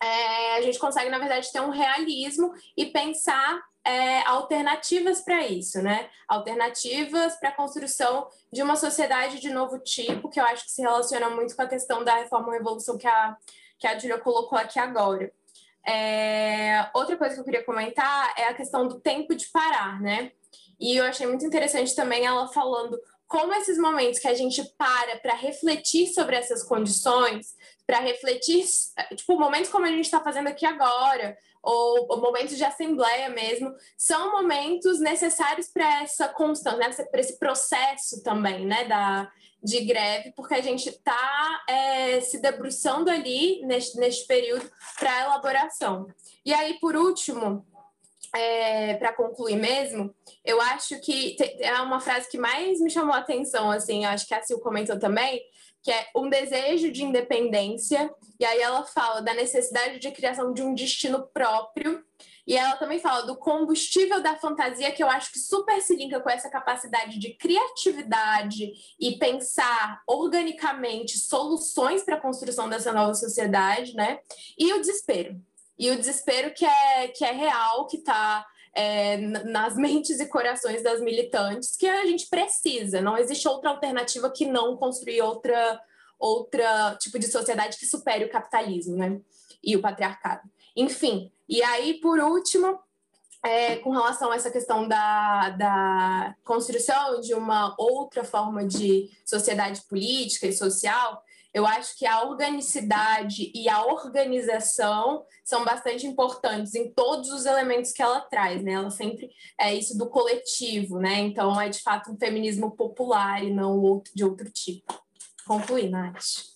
B: é, a gente consegue, na verdade, ter um realismo e pensar é, alternativas para isso, né? Alternativas para a construção de uma sociedade de novo tipo, que eu acho que se relaciona muito com a questão da reforma-revolução que a, que a Julia colocou aqui agora. É, outra coisa que eu queria comentar é a questão do tempo de parar, né? E eu achei muito interessante também ela falando como esses momentos que a gente para para refletir sobre essas condições, para refletir, tipo, momentos como a gente está fazendo aqui agora, ou, ou, momentos de assembleia mesmo, são momentos necessários para essa constância, né? para esse processo também, né, da, de greve, porque a gente está é, se debruçando ali neste, neste período para elaboração. E aí, por último, é, para concluir mesmo, eu acho que é uma frase que mais me chamou a atenção, assim, acho que a Sil comentou também, que é um desejo de independência, e aí ela fala da necessidade de criação de um destino próprio, e ela também fala do combustível da fantasia, que eu acho que super se linka com essa capacidade de criatividade e pensar organicamente soluções para a construção dessa nova sociedade, né? E o desespero e o desespero que é, que é real, que está é, nas mentes e corações das militantes, que a gente precisa. Não existe outra alternativa que não construir outra, outra tipo de sociedade que supere o capitalismo né? e o patriarcado. Enfim, e aí, por último, é, com relação a essa questão da, da construção de uma outra forma de sociedade política e social, Eu acho que a organicidade e a organização são bastante importantes em todos os elementos que ela traz, né? Ela sempre é isso do coletivo, né? Então é de fato um feminismo popular e não de outro tipo. Concluí, Nath.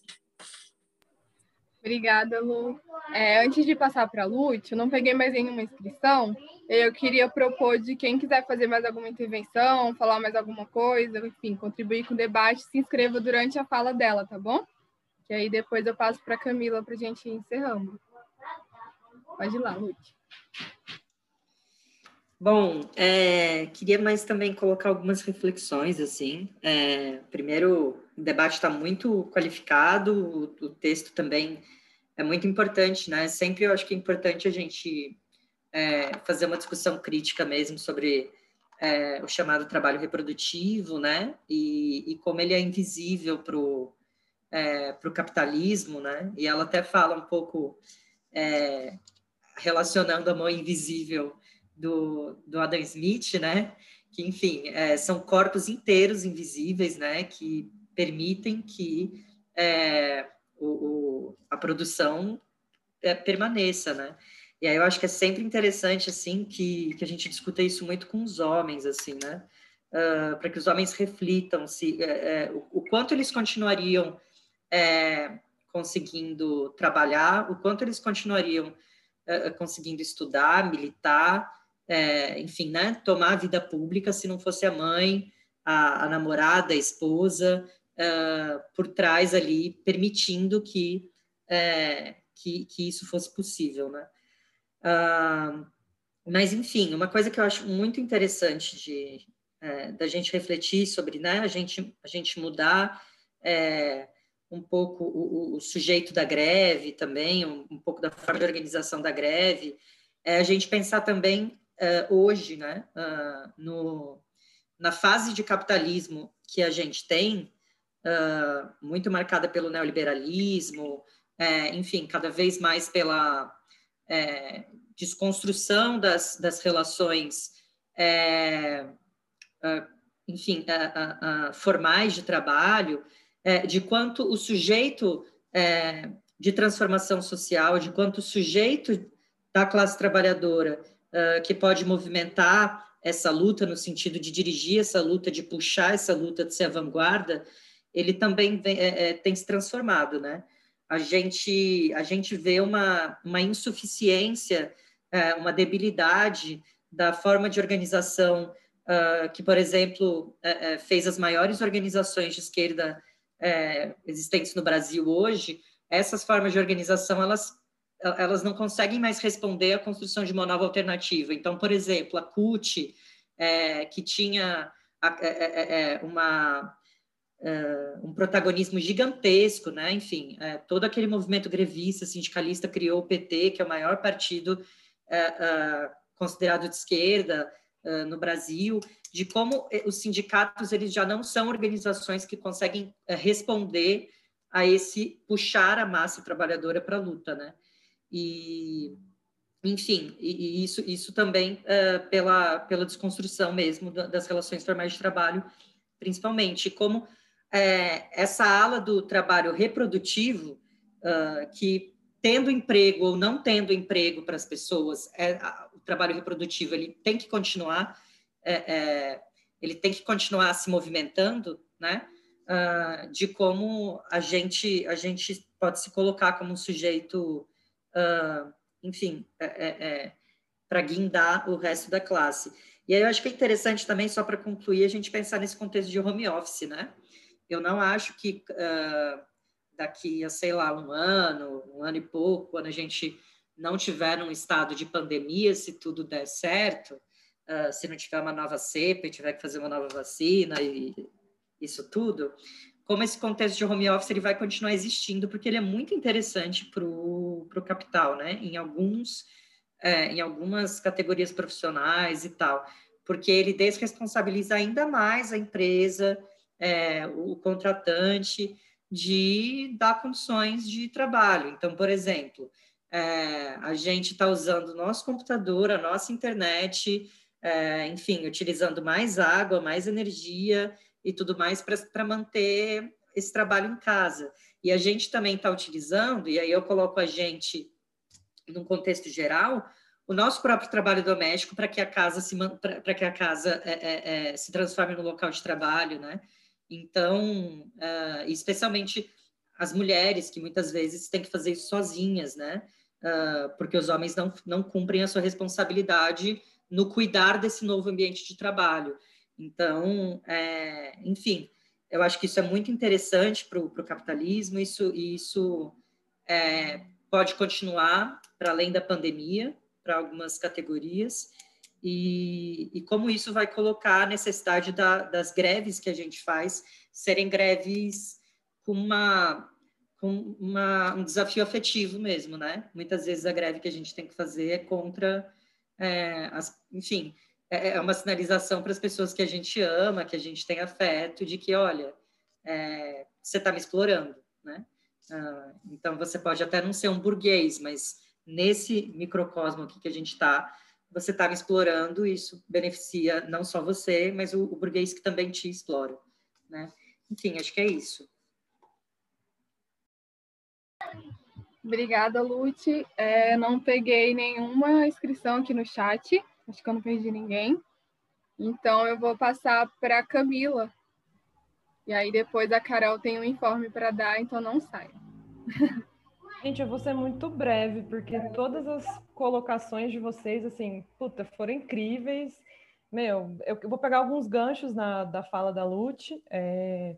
C: Obrigada, Lu. É, antes de passar para a Lute, eu não peguei mais nenhuma inscrição. Eu queria propor de quem quiser fazer mais alguma intervenção, falar mais alguma coisa, enfim, contribuir com o debate, se inscreva durante a fala dela, tá bom? Que aí depois eu passo para Camila para a gente ir encerrando. Pode ir lá, Lute.
M: Bom, é, queria mais também colocar algumas reflexões, assim. É, primeiro, o debate está muito qualificado, o, o, texto também é muito importante, né? Sempre eu acho que é importante a gente é, fazer uma discussão crítica mesmo sobre é, o chamado trabalho reprodutivo, né? E, e como ele é invisível para o é, capitalismo, né? E ela até fala um pouco é, relacionando a mão invisível do, do Adam Smith, né? Que, enfim, é, são corpos inteiros invisíveis, né? Que permitem que é, o, o, a produção é, permaneça, né? E aí eu acho que é sempre interessante, assim, que, que a gente discuta isso muito com os homens, assim, né? Uh, para que os homens reflitam se é, o, o, quanto eles continuariam é, conseguindo trabalhar, o quanto eles continuariam é, conseguindo estudar, militar, é, enfim, né, tomar a vida pública se não fosse a mãe, a, a namorada, a esposa, uh, por trás ali, permitindo que, é, que, que, isso fosse possível, né? Uh, mas, enfim, uma coisa que eu acho muito interessante de, é, da gente refletir sobre, né, a gente, a gente mudar é, um pouco o, o, sujeito da greve também, um, um pouco da forma de organização da greve, é a gente pensar também uh, hoje, né, uh, no, na fase de capitalismo que a gente tem, uh, muito marcada pelo neoliberalismo, é, enfim, cada vez mais pela é, desconstrução das, das relações, enfim, formais de trabalho, de quanto o sujeito de transformação social, de quanto o sujeito da classe trabalhadora uh, que pode movimentar essa luta no sentido de dirigir essa luta, de puxar essa luta, de ser a vanguarda, ele também vem, é, é, tem se transformado, né? A gente, a gente vê uma, uma insuficiência, é, uma debilidade da forma de organização uh, que, por exemplo, é, é, fez as maiores organizações de esquerda é, existentes no Brasil hoje. Essas formas de organização, elas elas não conseguem mais responder à construção de uma nova alternativa. Então, por exemplo, a CUT, é, que tinha é, é, é, é, uma, um protagonismo gigantesco, né? enfim, todo aquele movimento grevista, sindicalista, criou o PT, que é o maior partido considerado de esquerda no Brasil, de como os sindicatos eles já não são organizações que conseguem responder a esse puxar a massa trabalhadora para a luta, né? E, enfim, e, e isso, isso também uh, pela, pela desconstrução mesmo das relações formais de trabalho, principalmente. Como é, essa ala do trabalho reprodutivo, uh, que tendo emprego ou não tendo emprego para as pessoas, é, o trabalho reprodutivo ele tem que continuar, é, é, ele tem que continuar se movimentando, né? Uh, de como a gente a gente pode se colocar como um sujeito uh, enfim, é, é, é para guindar o resto da classe. E aí eu acho que é interessante também, só para concluir, a gente pensar nesse contexto de home office, né? Eu não acho que uh, daqui a, sei lá, um ano, um ano e pouco, quando a gente não tiver num estado de pandemia, se tudo der certo, uh, se não tiver uma nova cepa e tiver que fazer uma nova vacina e isso tudo, como esse contexto de home office ele vai continuar existindo, porque ele é muito interessante para o capital, né? Em alguns, é, em algumas categorias profissionais e tal, porque ele desresponsabiliza ainda mais a empresa, é, o contratante, de dar condições de trabalho. Então, por exemplo, é, a gente está usando o nosso computador, a nossa internet, é, enfim, utilizando mais água, mais energia, e tudo mais para manter esse trabalho em casa. E a gente também está utilizando, e aí eu coloco a gente num contexto geral, o nosso próprio trabalho doméstico para que a casa se para que a casa é, é, é, se transforme no local de trabalho, né? Então, uh, especialmente as mulheres que muitas vezes têm que fazer isso sozinhas, né? Uh, porque os homens não, não cumprem a sua responsabilidade no cuidar desse novo ambiente de trabalho. Então, é, enfim, eu acho que isso é muito interessante para o capitalismo, isso, isso é, pode continuar para além da pandemia, para algumas categorias, e, e, como isso vai colocar a necessidade da, das greves que a gente faz serem greves com uma com uma, um desafio afetivo mesmo, né? Muitas vezes a greve que a gente tem que fazer é contra, é, as, enfim, é, é uma sinalização para as pessoas que a gente ama, que a gente tem afeto, de que, olha, é, você está me explorando, né? Ah, então, você pode até não ser um burguês, mas nesse microcosmo aqui que a gente está, você está me explorando, isso beneficia não só você, mas o, o burguês que também te explora, né? Enfim, acho que é isso.
C: Obrigada, Lute. É, não peguei nenhuma inscrição aqui no chat. Acho que eu não perdi ninguém. Então, eu vou passar para a Camila. E aí, depois a Carol tem um informe para dar, então não saia.
D: Gente, eu vou ser muito breve, porque todas as colocações de vocês, assim, puta, foram incríveis. Meu, eu vou pegar alguns ganchos na, da fala da Lute. É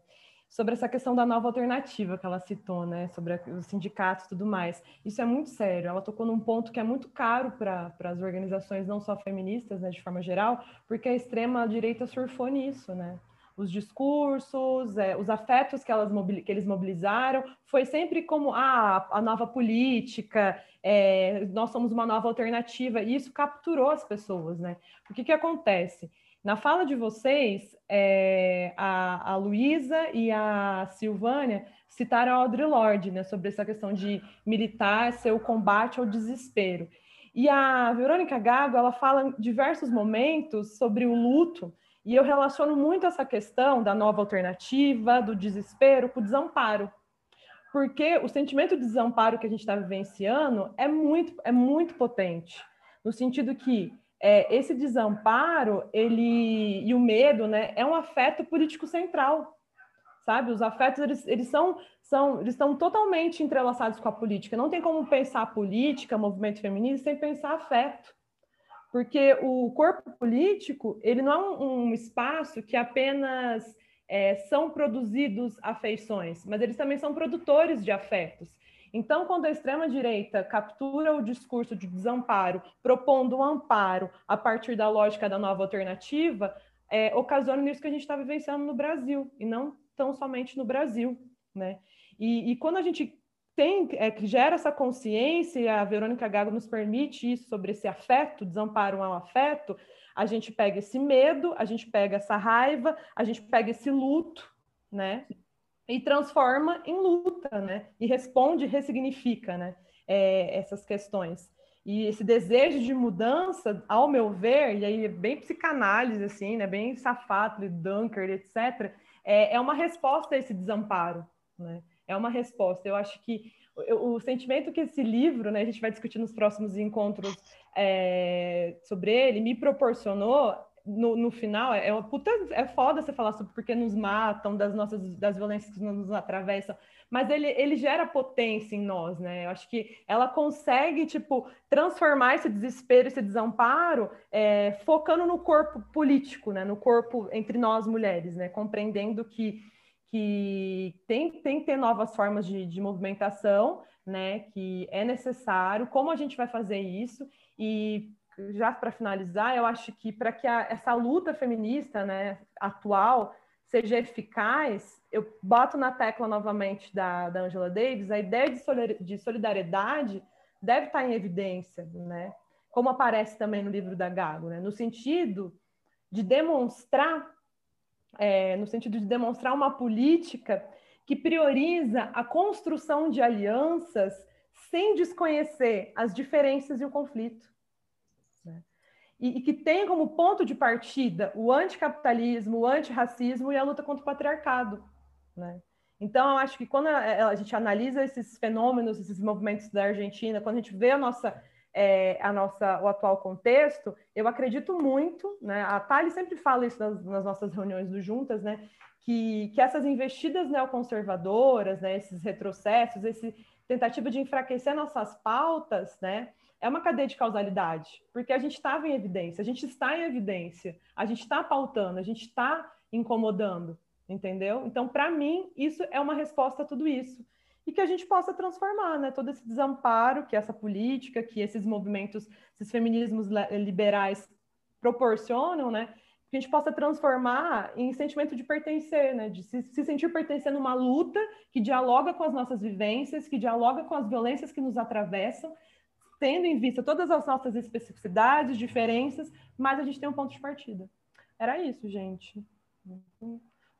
D: sobre essa questão da nova alternativa que ela citou, né, sobre os sindicatos e tudo mais. Isso é muito sério. Ela tocou num ponto que é muito caro para as organizações, não só feministas, né, de forma geral, porque a extrema direita surfou nisso, né? Os discursos, é, os afetos que, elas que eles mobilizaram, foi sempre como ah, a nova política, é, nós somos uma nova alternativa, e isso capturou as pessoas, né? O que, que acontece? Na fala de vocês, é, a, a Luísa e a Silvânia citaram a Audre Lorde, né, sobre essa questão de militar ser o combate ao desespero. E a Verônica Gago, ela fala em diversos momentos sobre o luto, e eu relaciono muito essa questão da nova alternativa, do desespero, com o desamparo. Porque o sentimento de desamparo que a gente está vivenciando é muito, é muito potente, no sentido que é, esse desamparo ele e o medo né, é um afeto político central sabe? Os afetos eles, eles são são eles estão totalmente entrelaçados com a política. Não tem como pensar política movimento feminista sem pensar afeto. Porque o corpo político ele não é um, um espaço que apenas é, são produzidos afeições mas eles também são produtores de afetos então, quando a extrema-direita captura o discurso de desamparo, propondo um amparo a partir da lógica da nova alternativa, é, ocasiona isso que a gente está vivenciando no Brasil, e não tão somente no Brasil. Né? E, e quando a gente tem, é, gera essa consciência, a Verônica Gago nos permite isso sobre esse afeto, desamparo ao afeto, a gente pega esse medo, a gente pega essa raiva, a gente pega esse luto, né? E transforma em luta, né? E responde, ressignifica, né? É, essas questões. E esse desejo de mudança, ao meu ver, e aí é bem psicanálise, assim, né? Bem safado, Dunker, etc., é, é uma resposta a esse desamparo, né? É uma resposta. Eu acho que o, o sentimento que esse livro, né? A gente vai discutir nos próximos encontros é, sobre ele, me proporcionou no, no final, é uma puta, é foda você falar sobre porque nos matam, das nossas, das violências que nos atravessam, mas ele, ele gera potência em nós, né? Eu acho que ela consegue, tipo, transformar esse desespero, esse desamparo, é, focando no corpo político, né? No corpo entre nós mulheres, né? Compreendendo que, que tem, tem que ter novas formas de, de movimentação, né? Que é necessário, como a gente vai fazer isso, e já para finalizar, eu acho que para que a, essa luta feminista né, atual seja eficaz, eu boto na tecla novamente da, da Angela Davis, a ideia de solidariedade deve estar em evidência, né? como aparece também no livro da Gago, né? no sentido de demonstrar, é, no sentido de demonstrar uma política que prioriza a construção de alianças sem desconhecer as diferenças e o conflito e, e que tem como ponto de partida o anticapitalismo, o antirracismo e a luta contra o patriarcado. Né? Então, eu acho que quando a, a, gente analisa esses fenômenos, esses movimentos da Argentina, quando a gente vê a nossa, é, a nossa, o atual contexto, eu acredito muito, né? A Thali sempre fala isso nas, nas nossas reuniões do Juntas, né? Que, que essas investidas neoconservadoras, né? Esses retrocessos, esse tentativa de enfraquecer nossas pautas, né? É uma cadeia de causalidade, porque a gente estava em evidência, a gente está em evidência, a gente está pautando, a gente está incomodando, entendeu? Então, para mim, isso é uma resposta a tudo isso. E que a gente possa transformar, né? Todo esse desamparo que essa política, que esses movimentos, esses feminismos liberais proporcionam, né? Que a gente possa transformar em sentimento de pertencer, né? De se, se sentir pertencendo a uma luta que dialoga com as nossas vivências, que dialoga com as violências que nos atravessam, tendo em vista todas as nossas especificidades, diferenças, mas a gente tem um ponto de partida. Era isso, gente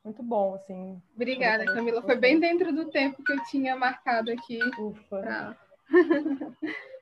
D: muito bom, assim.
C: Obrigada, Camila. Foi bem dentro do tempo que eu tinha marcado aqui.
D: Ufa. Pra...